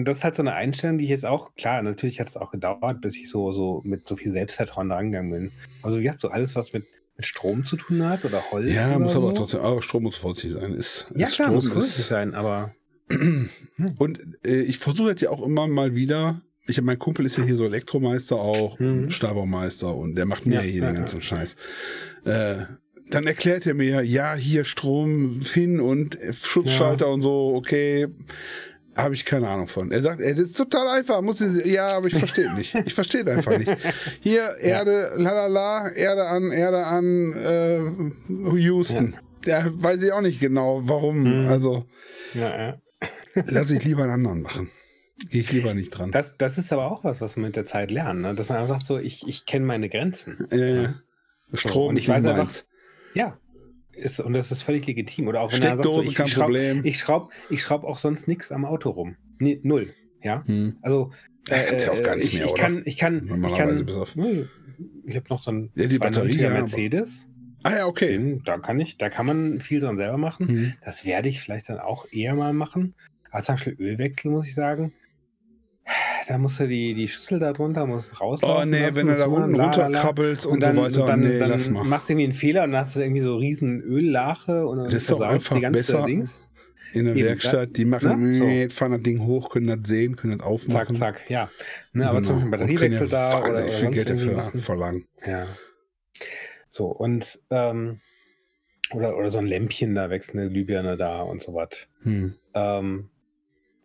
Das ist halt so eine Einstellung, die ich jetzt auch, klar, natürlich hat es auch gedauert, bis ich so, so mit so viel Selbstvertrauen da angegangen bin. Also, wie hast du alles, was mit mit Strom zu tun hat oder Holz? Ja, oder muss so? aber trotzdem, aber Strom muss vorsichtig sein. Ist, ja, ist klar, Strom muss vorsichtig sein, aber. Und äh, ich versuche das ja auch immer mal wieder. Ich mein Kumpel ist ja hier so Elektromeister auch, mhm. Stahlbaumeister und der macht mir ja, hier ja, den ganzen ja. Scheiß. Äh, dann erklärt er mir, ja, hier Strom hin und Schutzschalter und so, okay. Habe ich keine Ahnung von. Er sagt, ey, das ist total einfach. Muss ich, ja, aber ich verstehe nicht. Ich verstehe einfach nicht. Hier Erde, ja. lalala, Erde an, Erde an, äh, Houston. Ja. ja. weiß ich auch nicht genau, warum. Mhm. Also ja, lass ich lieber einen anderen machen. Gehe ich lieber nicht dran. Das, das ist aber auch was, was man mit der Zeit lernt, ne? dass man einfach sagt, so, ich, ich kenne meine Grenzen. Ja. Strom so, und ich weiß einfach, ja, ist, und das ist völlig legitim. Oder auch wenn Steckdose, er sagt, so, ich, kein ich schraub, Problem. Ich schraube ich schraub auch sonst nichts am Auto rum. Nee, null. Ja. Hm. Also äh, ja auch gar nicht ich, mehr, ich, kann, ich kann, Normalerweise ich kann, ich habe noch so einen ja, die Batterie, ja, Mercedes. Ah ja, okay. Den, da kann ich, da kann man viel dran selber machen. Hm. Das werde ich vielleicht dann auch eher mal machen. Aber zum Beispiel Ölwechsel, muss ich sagen, da musst du die, die Schüssel da drunter, musst rauslaufen. Oh nee, wenn du da unten runterkrabbelst und, und, dann, so weiter. Dann, nee, dann lass mal. machst du irgendwie einen Fehler und dann hast du irgendwie so riesen Öllache und dann das ist doch einfach besser. Dings. in der Eben, Werkstatt, die machen, ne? so. fahren das Ding hoch, können das sehen, können das aufmachen. Zack, zack, ja. Ne, aber genau. zum Beispiel Batteriewechsel ja da oder, oder viel Geld dafür verlangen. Ja. So, und ähm, oder, oder so ein Lämpchen da, wechselnde Glühbirne da und so was. Hm. Ähm,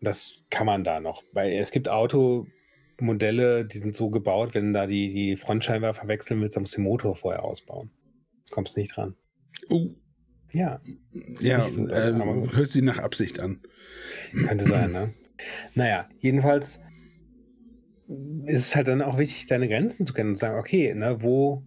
das kann man da noch. Weil es gibt Automodelle, die sind so gebaut, wenn da die, die Frontscheinwerfer wechseln willst, dann musst du den Motor vorher ausbauen. Jetzt kommst du nicht dran. Oh. Ja. Ja, so, ähm, hört sich nach Absicht an. Könnte sein, ne? Naja, jedenfalls ist es halt dann auch wichtig, deine Grenzen zu kennen und zu sagen, okay, ne, wo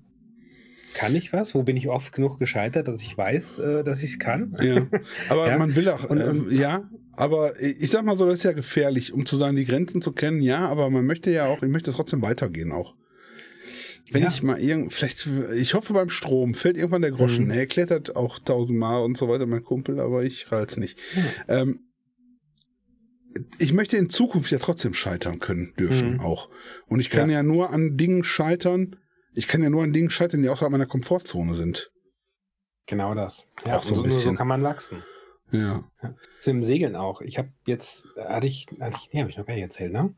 kann ich was? Wo bin ich oft genug gescheitert, dass ich weiß, äh, dass ich es kann? Ja, aber ja? man will auch, und, ähm, ja, aber ich sag mal so, das ist ja gefährlich, um zu sagen, die Grenzen zu kennen, ja, aber man möchte ja auch, ich möchte trotzdem weitergehen auch. Wenn ja. ich mal irgend, vielleicht, ich hoffe beim Strom fällt irgendwann der Groschen. Mhm. Er klettert auch tausendmal und so weiter, mein Kumpel, aber ich rall's nicht. Ja. Ähm, ich möchte in Zukunft ja trotzdem scheitern können dürfen mhm. auch. Und ich kann ja. ja nur an Dingen scheitern, ich kann ja nur an Dingen scheitern, die außerhalb meiner Komfortzone sind. Genau das. Ja, auch so, ein bisschen. so kann man wachsen. Ja. ja. Zu dem Segeln auch. Ich habe jetzt, hatte ich, hatte ich, nee, habe ich noch gar nicht erzählt, ne?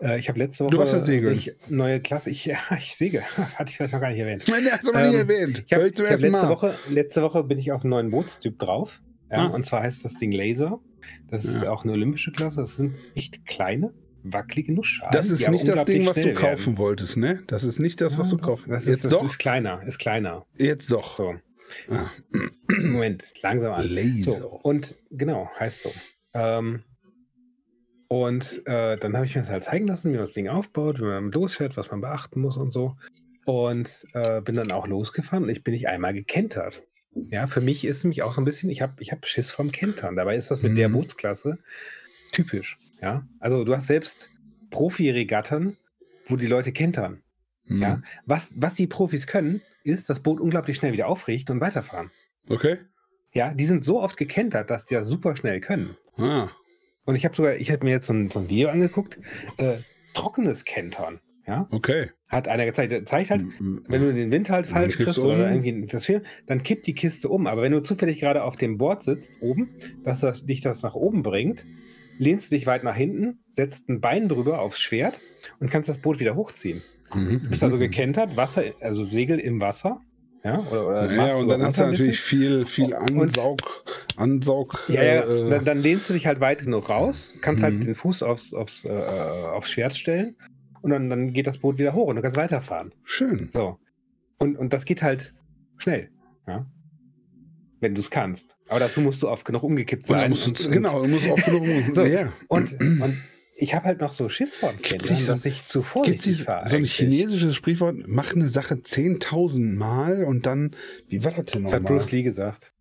Äh, ich habe letzte Woche. Du hast ja Segeln. Ich, neue Klasse. Ich, ja, ich segel. hatte ich vielleicht noch gar nicht erwähnt. Nein, hast du noch ähm, nie erwähnt. Ich habe hab letzte Mal. Woche, letzte Woche bin ich auf einen neuen Bootstyp drauf. Ja, ah. Und zwar heißt das Ding Laser. Das ist auch eine olympische Klasse. Das sind echt kleine, wackelige Nussschalen. Das ist nicht das Ding, was du kaufen werden. wolltest, ne? Das ist nicht das, was du kaufen wolltest. Das, ist, das ist kleiner, ist kleiner. Jetzt doch. So. Ah. Moment, langsam an. Laser. So, und genau, heißt so. Ähm, und äh, dann habe ich mir das halt zeigen lassen, wie man das Ding aufbaut, wie man losfährt, was man beachten muss und so. Und äh, bin dann auch losgefahren und ich bin nicht einmal gekentert. Ja, für mich ist nämlich auch so ein bisschen, ich habe ich hab Schiss vom Kentern. Dabei ist das mit mhm. der Bootsklasse typisch. Ja, also du hast selbst Profi-Regattern, wo die Leute kentern. Mhm. Ja, was, was die Profis können, ist das Boot unglaublich schnell wieder aufrichten und weiterfahren. Okay. Ja, die sind so oft gekentert, dass die das super schnell können. Ah. Und ich habe sogar, ich habe mir jetzt so ein, so ein Video angeguckt, äh, trockenes Kentern. Ja? Okay. Hat einer gezeigt, zeigt halt, wenn du den Wind halt falsch kriegst um. oder irgendwie das Film, dann kippt die Kiste um. Aber wenn du zufällig gerade auf dem Board sitzt, oben, dass das, dich das nach oben bringt, lehnst du dich weit nach hinten, setzt ein Bein drüber aufs Schwert und kannst das Boot wieder hochziehen. Mhm. Du bist also gekentert, Wasser, also Segel im Wasser. Ja, oder, oder ja, und dann hast du natürlich viel, viel Ansaug, Ansaug. Ja, ja äh, dann, dann, lehnst du dich halt weit genug raus, kannst halt mhm. den Fuß aufs, aufs, äh, aufs Schwert stellen und dann, dann geht das Boot wieder hoch und du kannst weiterfahren. Schön. So. Und, und das geht halt schnell. Ja. Wenn du es kannst. Aber dazu musst du oft genug umgekippt sein. Und, und, genau, du musst oft genug umgekippt sein. so, ja. Und, und ich habe halt noch so Schiss dem Kindern, so, dass ich zu vorsichtig war. So ein chinesisches Sprichwort, mach eine Sache 10.000 Mal und dann, wie war das denn nochmal? Das hat Bruce Lee gesagt.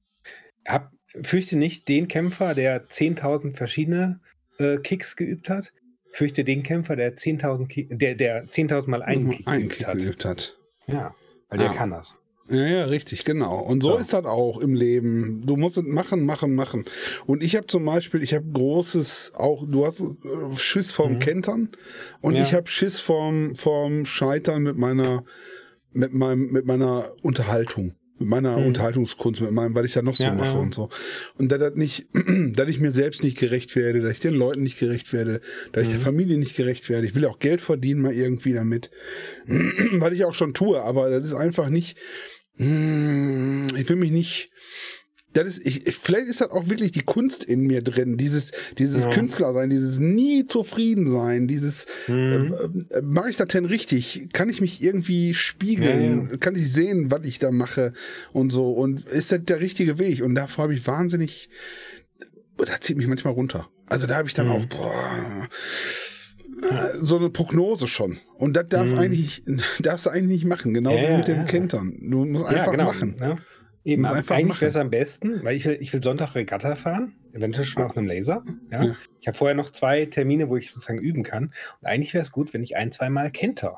Hab, fürchte nicht den Kämpfer, der 10.000 verschiedene äh, Kicks geübt hat. Fürchte den Kämpfer, der 10.000 der, der 10.000 Mal einen Kick, einen Kick geübt hat. Ja, weil ah. der kann das. Ja, ja, richtig, genau. Und so, so, ist das auch im Leben. Du musst es machen, machen, machen. Und ich habe zum Beispiel, ich habe großes, auch, du hast äh, Schiss vorm mhm. Kentern und ja. ich habe Schiss vorm, vorm Scheitern mit meiner, mit meinem, mit meiner Unterhaltung mit meiner hm. Unterhaltungskunst, mit meinem, weil ich da noch so ja, mache ja. und so. Und da das nicht, dass ich mir selbst nicht gerecht werde, dass ich den Leuten nicht gerecht werde, dass ich der mhm. Familie nicht gerecht werde. Ich will auch Geld verdienen mal irgendwie damit, weil ich auch schon tue, aber das ist einfach nicht, hm, ich will mich nicht, das ist, ich, vielleicht ist das auch wirklich die Kunst in mir drin, dieses, dieses ja. Künstlersein, dieses nie zufrieden sein, dieses, mhm. äh, äh, mache ich das denn richtig? Kann ich mich irgendwie spiegeln? Ja, ja. Kann ich sehen, was ich da mache und so? Und ist das der richtige Weg? Und davor habe ich wahnsinnig, da zieht mich manchmal runter. Also da habe ich dann mhm. auch, boah, so eine Prognose schon. Und das darf mhm. eigentlich, darfst du eigentlich nicht machen, genauso ja, mit dem ja. Kentern. Du musst einfach genau, machen. Ja. Eben, eigentlich wäre es am besten, weil ich will, ich will Sonntag Regatta fahren, eventuell schon auf einem Laser. Ja? ja. Ich habe vorher noch zwei Termine, wo ich sozusagen üben kann. Und eigentlich wäre es gut, wenn ich ein, zwei Mal kenter.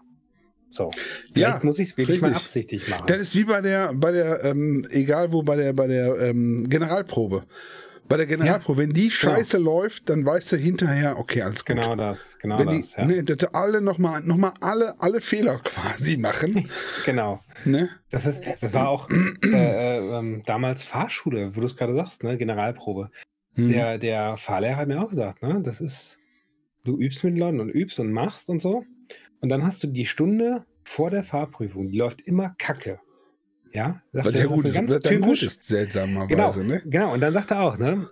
So. Vielleicht ja, muss ich es wirklich richtig. mal absichtlich machen. Das ist wie bei der, bei der, ähm, egal wo, bei der, bei der ähm, Generalprobe. Bei der Generalprobe, ja, wenn die genau. Scheiße genau. läuft, dann weißt du hinterher, okay, alles gut. Genau das, genau wenn das. Die, ja. ne, dass alle nochmal noch mal alle, alle Fehler quasi machen. genau. Ne? Das, ist, das war auch äh, äh, damals Fahrschule, wo du es gerade sagst, ne? Generalprobe. hm. der, der Fahrlehrer hat mir auch gesagt, ne, das ist, du übst mit Leuten und übst und machst und so. Und dann hast du die Stunde vor der Fahrprüfung, die läuft immer kacke. Ja, das, Was ja gut ist, ganz typisch, gut ist, seltsamerweise, genau, ne? Genau, und dann sagt er auch, ne?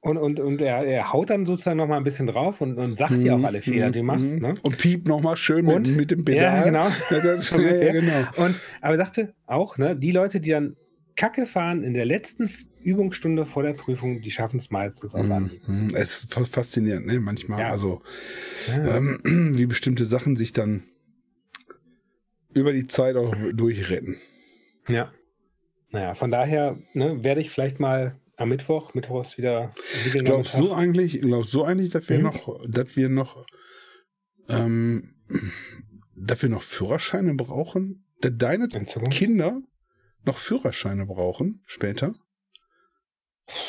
Und, und, und er, er haut dann sozusagen noch mal ein bisschen drauf und, und sagt dir auch alle Fehler, die du machst. Ne? Und piept noch mal schön mit, mit dem Pedal. Ja, genau. ja, ja, genau. Und, aber er sagte auch, ne, die Leute, die dann Kacke fahren in der letzten Übungsstunde vor der Prüfung, die schaffen es meistens auf Anhieb. Mhm. Es ist faszinierend, ne? Manchmal, ja. also ähm, wie bestimmte Sachen sich dann über die Zeit auch durchretten. Ja. Naja, von daher ne, werde ich vielleicht mal am Mittwoch, Mittwoch ist wieder Glaubst du eigentlich, glaubst du eigentlich, dass wir mhm. noch, dass wir noch, ähm, dass wir noch Führerscheine brauchen? Dass deine Kinder noch Führerscheine brauchen später?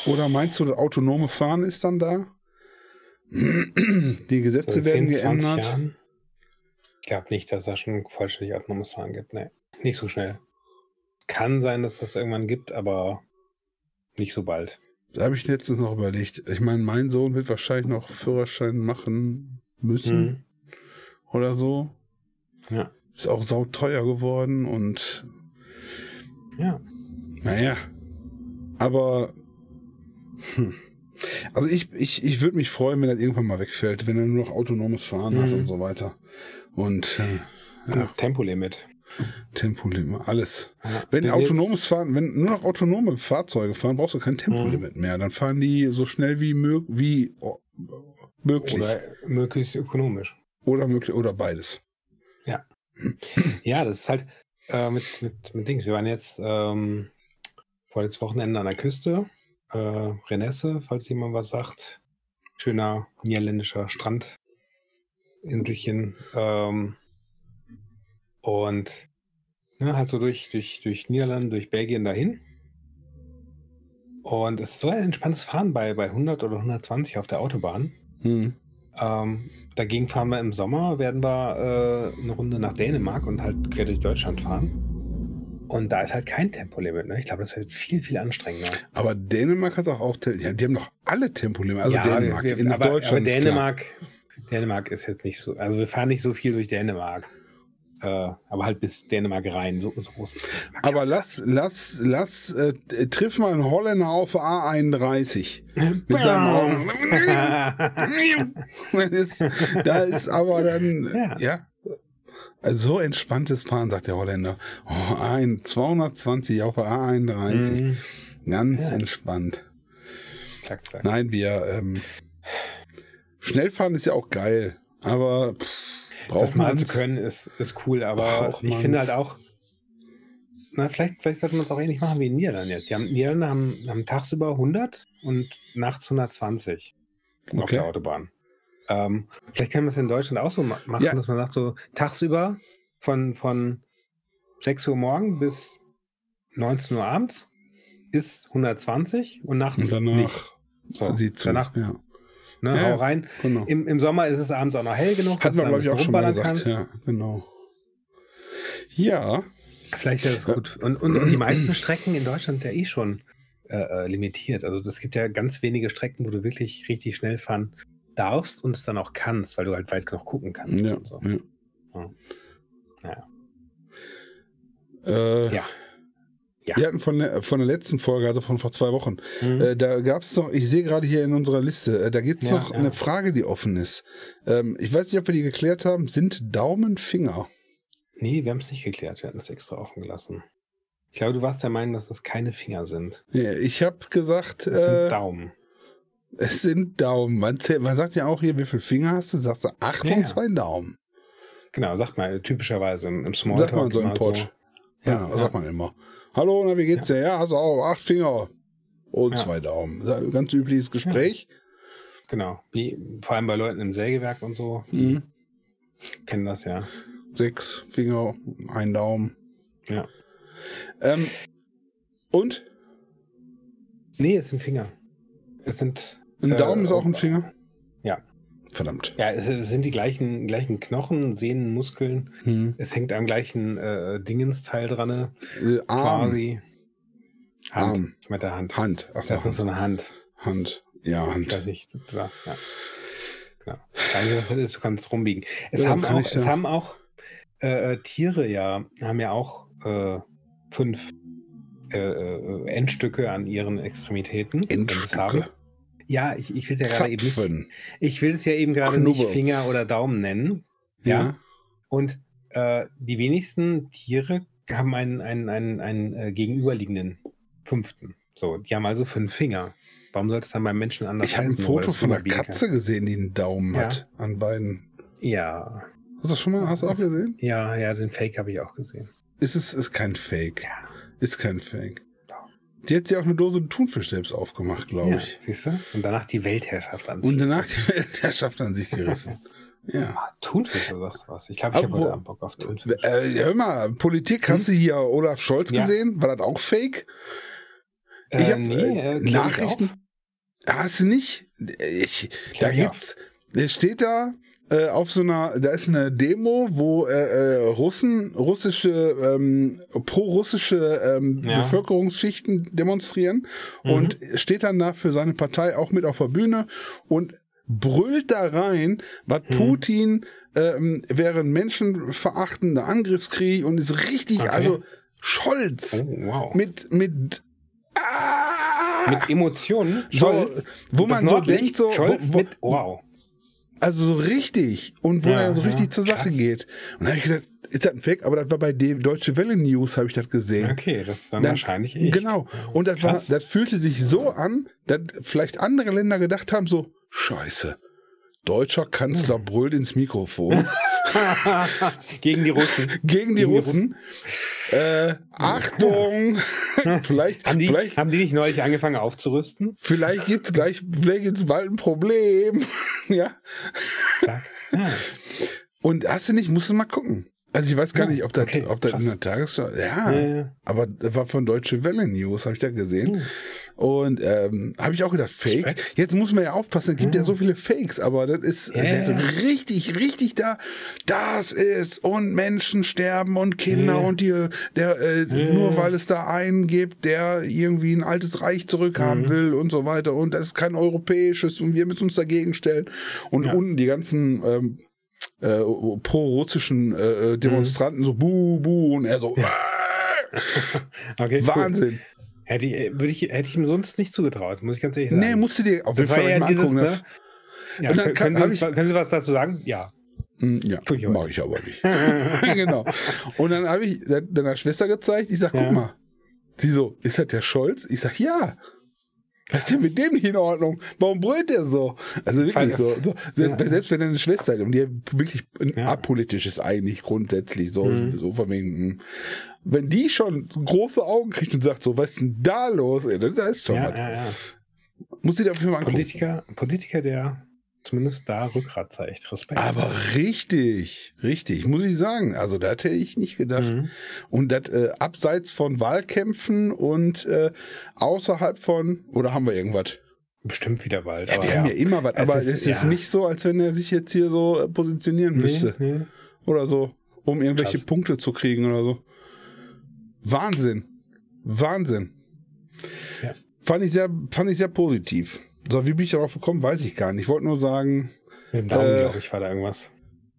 Oder meinst du, das autonome Fahren ist dann da? Die Gesetze so 10, werden geändert. Jahren? Ich glaube nicht, dass es schon vollständig autonomes Fahren gibt. Nee, nicht so schnell. Kann sein, dass das irgendwann gibt, aber nicht so bald. Da habe ich letztens noch überlegt. Ich meine, mein Sohn wird wahrscheinlich noch Führerschein machen müssen mhm. oder so. Ja. Ist auch sauteuer geworden und ja. Naja. Aber hm. also ich, ich, ich würde mich freuen, wenn das irgendwann mal wegfällt, wenn du nur noch autonomes Fahren mhm. hast und so weiter. Und äh, ja. Tempolimit. Tempolimit, alles. Ja, wenn autonomes Fahren, wenn nur noch autonome Fahrzeuge fahren, brauchst du kein Tempolimit mhm. mehr. Dann fahren die so schnell wie, mög wie oh, möglich. Oder möglichst ökonomisch. Oder möglich oder beides. Ja. ja, das ist halt äh, mit, mit, mit Dings. Wir waren jetzt ähm, vorletztes Wochenende an der Küste. Äh, Renesse, falls jemand was sagt. Schöner niederländischer Strandinselchen. Ähm, und ne, halt so durch, durch, durch Niederlande, durch Belgien dahin. Und es ist so ein entspanntes Fahren bei, bei 100 oder 120 auf der Autobahn. Hm. Ähm, dagegen fahren wir im Sommer, werden wir äh, eine Runde nach Dänemark und halt quer durch Deutschland fahren. Und da ist halt kein Tempolimit. Ne? Ich glaube, das ist halt viel, viel anstrengender. Aber Dänemark hat auch, auch die haben doch alle Tempolimit. Also ja, Dänemark wir, in aber, Deutschland. Aber Dänemark, Dänemark ist jetzt nicht so. Also wir fahren nicht so viel durch Dänemark. Äh, aber halt bis Dänemark rein, so, so groß ist Dänemark. Aber lass, lass, lass, äh, triff mal einen Holländer auf A31 mit seinen Augen. ist, da ist aber dann, ja. ja. Also so entspanntes Fahren, sagt der Holländer. Oh, ein 220 auf der A31. Mhm. Ganz ja. entspannt. Zack, zack. Nein, wir, ähm, Schnellfahren ist ja auch geil, aber pff, Braucht das mal zu können, ist, ist cool, aber ich finde halt auch, na, vielleicht, vielleicht sollte man es auch ähnlich machen wie in Niederlanden jetzt. Die haben, Niederlande haben, haben tagsüber 100 und nachts 120 okay. auf der Autobahn. Ähm, vielleicht kann man es in Deutschland auch so machen, ja. dass man sagt, so tagsüber von, von 6 Uhr morgen bis 19 Uhr abends ist 120 und nachts und danach nicht. So, danach, ja. Ne, ja, hau rein. Genau. Im, Im Sommer ist es abends auch noch hell genug. Hat man, glaube ich, auch schon mal gesagt. Kannst. Ja, genau. Ja. Vielleicht wäre das gut. Und, und, und, die meisten Strecken in Deutschland ja eh schon äh, äh limitiert. Also es gibt ja ganz wenige Strecken, wo du wirklich richtig schnell fahren darfst und es dann auch kannst, weil du halt weit genug gucken kannst. Ja. So. ja. ja. Äh, ja. Ja. Wir hatten von der, von der letzten Folge, also von vor zwei Wochen, mhm. äh, da gab es noch, ich sehe gerade hier in unserer Liste, äh, da gibt es ja, noch ja. eine Frage, die offen ist. Ähm, ich weiß nicht, ob wir die geklärt haben. Sind Daumen Finger? Nee, wir haben es nicht geklärt. Wir hatten es extra offen gelassen. Ich glaube, du warst der Meinung, dass das keine Finger sind. Ja, ich habe gesagt. Es sind äh, Daumen. Es sind Daumen. Man, man, sagt ja auch hier, wie viele Finger hast du? Sagst du acht und zwei Daumen. Genau, sagt man typischerweise im, im Smalltalk. Sagt man so im Pod. So. Ja, sagt man immer. Hallo, na, wie geht's ja. dir? Ja, hast du auch acht Finger und ja. zwei Daumen. Ganz übliches Gespräch. Ja. Genau. Wie, vor allem bei Leuten im Sägewerk und so. Mhm. Kennen das ja. Sechs Finger, ein Daumen. Ja. Ähm, und? Nee, es sind Finger. Es sind. Ein Daumen äh, ist auch ein Finger? Verdammt. Ja, es, sind die gleichen, gleichen Knochen, Sehnen, Muskeln. Hm. Es hängt am gleichen äh, Dingensteil dran. Äh, Arm. Quasi. Hand. Arm. Ich meine Hand. Hand. Ach so, das Hand. ist so eine Hand. Hand. Ja. Ich weiß nicht. Ja. Genau. Das ist, du kannst rumbiegen. Es ja, haben auch, es haben auch äh, äh, Tiere ja, haben ja auch äh, fünf äh, äh Endstücke an ihren Extremitäten. Endstücke? Ja, ich, ich will es ja gerade eben nicht. Ich will es ja eben gerade nicht Finger oder Daumen nennen. Ja. ja. Und äh, die wenigsten Tiere haben einen, einen, einen, einen äh, gegenüberliegenden fünften. So, die haben also fünf Finger. Warum sollte es dann beim Menschen anders sein? Ich habe ein Foto von einer Katze kann? gesehen, die einen Daumen ja. hat an beiden. Ja. Hast du das schon mal hast du auch gesehen? Ja, ja, den Fake habe ich auch gesehen. Ist es ist kein Fake. Ja. Ist kein Fake. Die hat sich auch eine Dose Thunfisch selbst aufgemacht, glaube ja, ich. Siehst du? Und danach die Weltherrschaft an sich. Und danach die Weltherrschaft an sich gerissen. Ja. Ah, Thunfisch oder was? Ich glaube, ich habe heute Bock auf Thunfisch. Äh, hör mal, Politik, hm? hast du hier Olaf Scholz ja. gesehen? War das auch fake? Äh, ich habe nee, äh, Nachrichten. Hast du nicht? Ich, da gibt's, der steht da, äh, auf so einer, da ist eine Demo, wo äh, äh, Russen, russische, ähm, pro-russische ähm, ja. Bevölkerungsschichten demonstrieren mhm. und steht dann da für seine Partei auch mit auf der Bühne und brüllt da rein, was mhm. Putin ähm, wäre ein menschenverachtender Angriffskrieg und ist richtig, okay. also Scholz oh, wow. mit, mit ah, mit Emotionen, Scholz, so, wo man so denkt, so, Scholz wo, wo, mit, wow. Also so richtig. Und wo ja, er so richtig ja, zur Sache krass. geht. Und dann habe ich gedacht, ist das ein Fake? Aber das war bei dem Deutsche Welle News, habe ich das gesehen. Okay, das ist dann, dann wahrscheinlich echt. Genau. Und das, war, das fühlte sich so an, dass vielleicht andere Länder gedacht haben, so, scheiße, deutscher Kanzler hm. brüllt ins Mikrofon. Gegen die Russen. Gegen die Gegen Russen. Die Russen. Äh, Achtung! vielleicht, haben, die, vielleicht, haben die nicht neulich angefangen aufzurüsten? Vielleicht gibt es gleich, vielleicht gibt's bald ein Problem. ja. ja. Und hast du nicht, musst du mal gucken. Also ich weiß gar nicht, ob das, okay, ob das in der Tagesschau, ja, ja, ja, aber das war von Deutsche Welle News, habe ich da gesehen. Und ähm, habe ich auch gedacht, Fake. Respekt. Jetzt muss man ja aufpassen, es gibt ja. ja so viele Fakes, aber das ist, ja. der ist richtig, richtig da. Das ist und Menschen sterben und Kinder ja. und die, der, äh, nur weil es da einen gibt, der irgendwie ein altes Reich zurückhaben mhm. will und so weiter. Und das ist kein europäisches und wir müssen uns dagegen stellen. Und unten die ganzen ähm, äh, pro-russischen äh, äh, Demonstranten mhm. so buh, buh und er so okay, Wahnsinn. Cool. Hätte ich, äh, würde ich, hätte ich ihm sonst nicht zugetraut, muss ich ganz ehrlich sagen. Nee, musst du dir auf jeden Fall mal angucken. Ne? Ja, können, kann, können, Sie, ich, können, Sie, was dazu sagen? Ja. Hm, ja, mache ich aber nicht. genau. Und dann habe ich deiner Schwester gezeigt, ich sage, ja. guck mal. Sie so, ist das der Scholz? Ich sage, ja. Was ist denn mit dem nicht in Ordnung? Warum brüllt der so? Also wirklich so. so. Ja. Selbst wenn er eine Schwester hat und die wirklich ja. apolitisch ist eigentlich grundsätzlich so, mhm. so von wegen, hm. wenn die schon große Augen kriegt und sagt so, was ist denn da los? Ey, da ist schon ja, was. Muss sie dafür mal angucken. Politiker, Politiker, der zumindest da Rückgrat zeigt. Respekt. Aber richtig, richtig, muss ich sagen. Also, da hätte ich nicht gedacht. Mhm. Und das äh, abseits von Wahlkämpfen und äh, außerhalb von, oder haben wir irgendwas? Bestimmt wieder bald. Ja, wir ja. haben ja immer was, aber es ist, es ist ja. nicht so, als wenn er sich jetzt hier so äh, positionieren nee, müsste. Nee. Oder so, um irgendwelche Krass. Punkte zu kriegen oder so. Wahnsinn. Wahnsinn. Ja. Fand ich sehr, fand ich sehr positiv. So, wie bin ich darauf gekommen, weiß ich gar nicht. Ich wollte nur sagen. Mit dem Daumen, äh, glaube ich, war da irgendwas.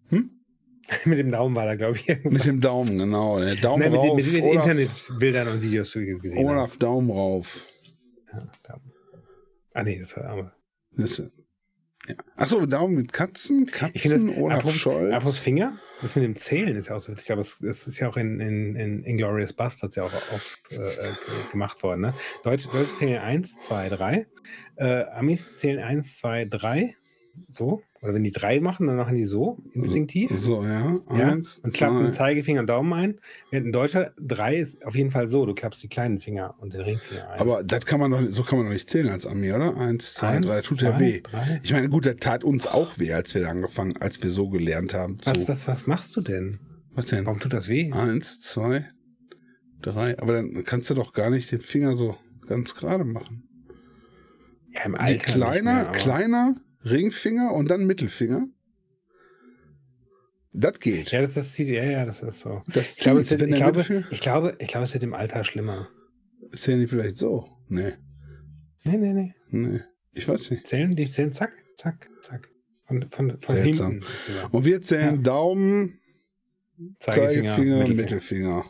Hm? mit dem Daumen war da, glaube ich, irgendwas. Mit dem Daumen, genau. Der Daumen Nein, mit, rauf. Den, mit den Internetbildern und Videos die gesehen Olaf hast. Daumen rauf. Ja, Daumen. Ah, nee, das war aber. Das, ja. Achso, Daumen mit Katzen, Katzen, das, Olaf apropos, Scholz. Apropos Finger, das mit dem Zählen ist ja auch so witzig, aber es, es ist ja auch in, in, in Inglourious Bastards ja auch oft äh, äh gemacht worden. Ne? Deutsche, Deutsche zählen 1, 2, 3. Äh, Amis zählen 1, 2, 3. So. Oder wenn die drei machen, dann machen die so, instinktiv. So, ja. Eins, ja und klappen den Zeigefinger und Daumen ein. Während in Deutschland drei ist auf jeden Fall so, du klappst die kleinen Finger und den Ringfinger ein. Aber das kann man doch, so kann man doch nicht zählen als Ami, oder? Eins, zwei, Eins, drei, tut zwei, ja weh. Drei. Ich meine, gut, das tat uns auch weh, als wir angefangen, als wir so gelernt haben. Was, was, was machst du denn? Was denn? Warum tut das weh? Eins, zwei, drei. Aber dann kannst du doch gar nicht den Finger so ganz gerade machen. Ja, im Alter. Die kleiner, mehr, kleiner, Ringfinger und dann Mittelfinger. Das geht. Ja, das, das zieht, ja, ja, das ist so. Das ich, glaube, wird, ich, glaube, ich, glaube, ich glaube, es wird im Alter schlimmer. Ja nicht vielleicht so? Nee. Nee, nee, nee. Nee. Ich weiß nicht. Zählen, die zählen zack, zack, zack. Von, von, von Seltsam. hinten. sozusagen. Und wir zählen Ja. Daumen, Zeigefinger, Zeigefinger, Mittelfinger. Mittelfinger.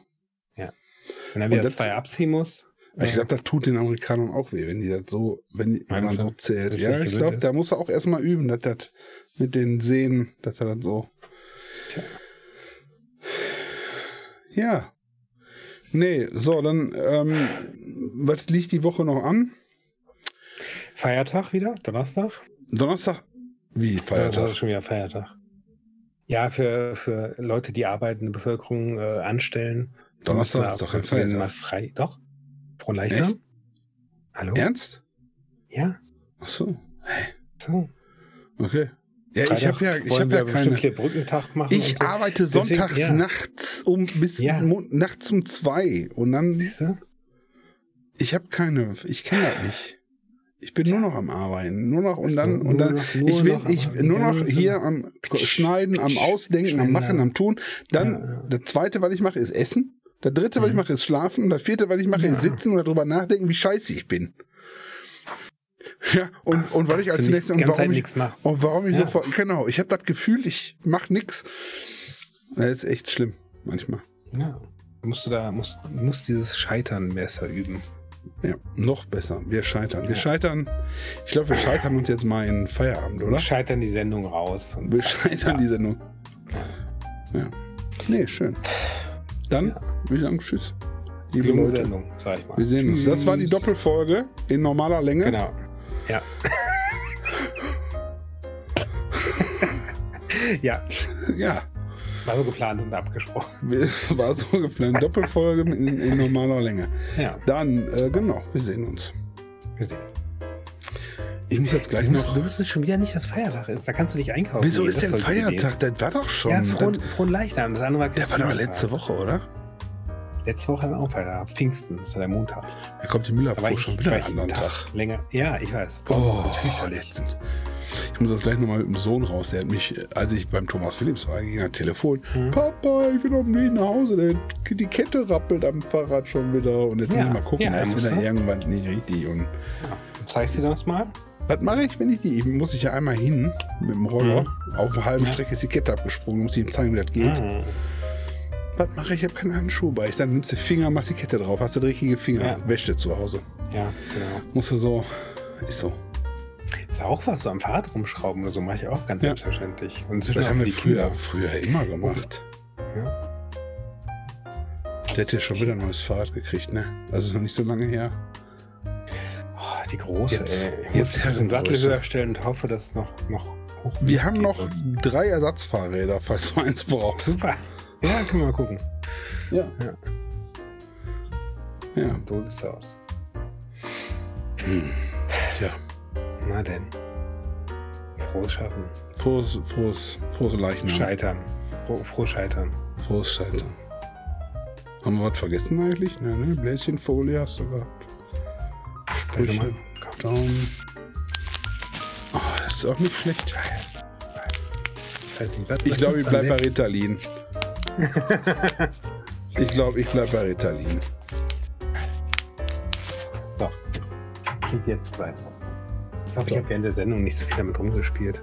Wenn er wieder zwei abziehen muss. Ich äh, glaube, das tut den Amerikanern auch weh, wenn die das so, wenn, die- wenn man so zählt. Ja, ich glaube, da muss er auch erstmal üben, dass das mit den Sehnen, dass er das so. Tja. Ja. Nee, so, dann, ähm, was liegt die Woche noch an? Feiertag wieder, Donnerstag. Donnerstag? Wie, Ja, Feiertag? ist schon wieder Feiertag. Ja, für, für Leute, die arbeitende Bevölkerung äh, anstellen. Donnerstag ist doch kein zu Feiertag. Mal frei. Doch. Frohen Leichnam. Hallo? Ernst? Ja. Ach so, So. okay. Ja, ich habe ja, ich habe ja keine. Brückentag machen. Ich so. arbeite Deswegen, sonntags ja. nachts um bis Ja. nachts um zwei und dann Siehst du? ich habe keine, ich kenne das nicht. Ich bin nur noch am Arbeiten, nur noch und dann und dann noch- ich will ich nur noch hier am Schneiden, am Ausdenken, am Machen, am Tun. Dann das zweite, was ich mache, ist Essen. Das dritte, was ich Mhm. mache, ist Schlafen. Und das vierte, was ich mache, ist Ja. Sitzen und darüber nachdenken, wie scheiße ich bin. Ja, und, Ach, und was ich als nächstes und warum ich, und warum ich Ja. sofort, genau, ich habe das Gefühl, ich mache nichts. Das ist echt schlimm, manchmal. Ja. Musst du da, musst, musst dieses Scheitern besser üben. Ja, noch besser. Wir scheitern. Wir Ja. scheitern. Ich glaube, wir scheitern uns jetzt mal in Feierabend, oder? Wir scheitern die Sendung raus. Und Wir scheitern die Sendung. Ja. Nee, schön. Dann Ja. würde ich sagen, tschüss. Liebe Leute. Sendung, sag ich mal. Wir sehen uns. Das war die. Doppelfolge in normaler Länge. Genau. Ja. ja, Ja, war so geplant und abgesprochen. war so geplant. Doppelfolge in, in normaler Länge. Ja, Dann, äh, genau, wir sehen uns. wir sehen. Ich muss jetzt gleich Du musst, noch. du wusstest schon wieder nicht, dass Feiertag ist. Da kannst du nicht einkaufen. Wieso ist denn Feiertag? Das war doch schon. Ja, frohen, frohen Leichnam. Das andere war der war doch letzte Woche, oder? Letzte Woche haben wir auch Feiertag. Pfingsten, das ist ja der Montag. Da kommt die Müllabfuhr schon wieder einen anderen einen Tag. länger. Ja, ich weiß. Oh, fühlt sich letztend. Ich muss das gleich nochmal mit dem Sohn raus. Der hat mich, als ich beim Thomas Phillips war, ging ein Telefon. Mhm. Papa, ich will auf dem Weg nach Hause. Der, die Kette rappelt am Fahrrad schon wieder. Und jetzt Ja, muss ich mal gucken, ja, da ist wieder er. irgendwas nicht richtig. Und Ja. Zeigst du das mal? Was mache ich, wenn ich die? Muss ich ja einmal hin mit dem Roller. Auf einer halben Mhm. Ja. Strecke ist die Kette abgesprungen. Muss ich ihm zeigen, wie das geht. Mhm. Was mache ich? Ich habe keine Handschuhe bei. Ich dann nimmst du Finger, machst die Kette drauf. Hast du dreckige Finger. Ja. Wäsche zu Hause. Ja, genau. Musst du so. Ist so. Ist auch was, so am Fahrrad rumschrauben oder so, mache ich auch ganz Ja. selbstverständlich. Und Das haben wir früher, Kinder. früher immer gemacht. Ja. Der hätte ja schon wieder ein neues Fahrrad gekriegt, ne? Also ist noch nicht so lange her. Oh, die große, Jetzt- ey. Ich jetzt muss den Sattel höher stellen und hoffe, dass es noch, noch hoch Wir haben noch sonst. drei Ersatzfahrräder, falls du eins brauchst. Super. Ja, können wir mal gucken. Ja. Ja. Ja. So sieht's aus. ja. Na denn. Frohes Schaffen. Frohes, frohes, frohes Leichnam. Scheitern. Froh, froh Scheitern. Frohes Scheitern. Haben wir was vergessen eigentlich? Ne, ne? Bläschenfolie hast du gehabt. Mal. Sprüche. Komm. Daumen. Oh, das ist auch nicht schlecht. Ich glaube, ich an bleib bei der- Ritalin. Ich glaube, ich bleib bei Ritalin. So. Geht jetzt weiter. Ich hoffe, So. ich habe während der Sendung nicht so viel damit rumgespielt.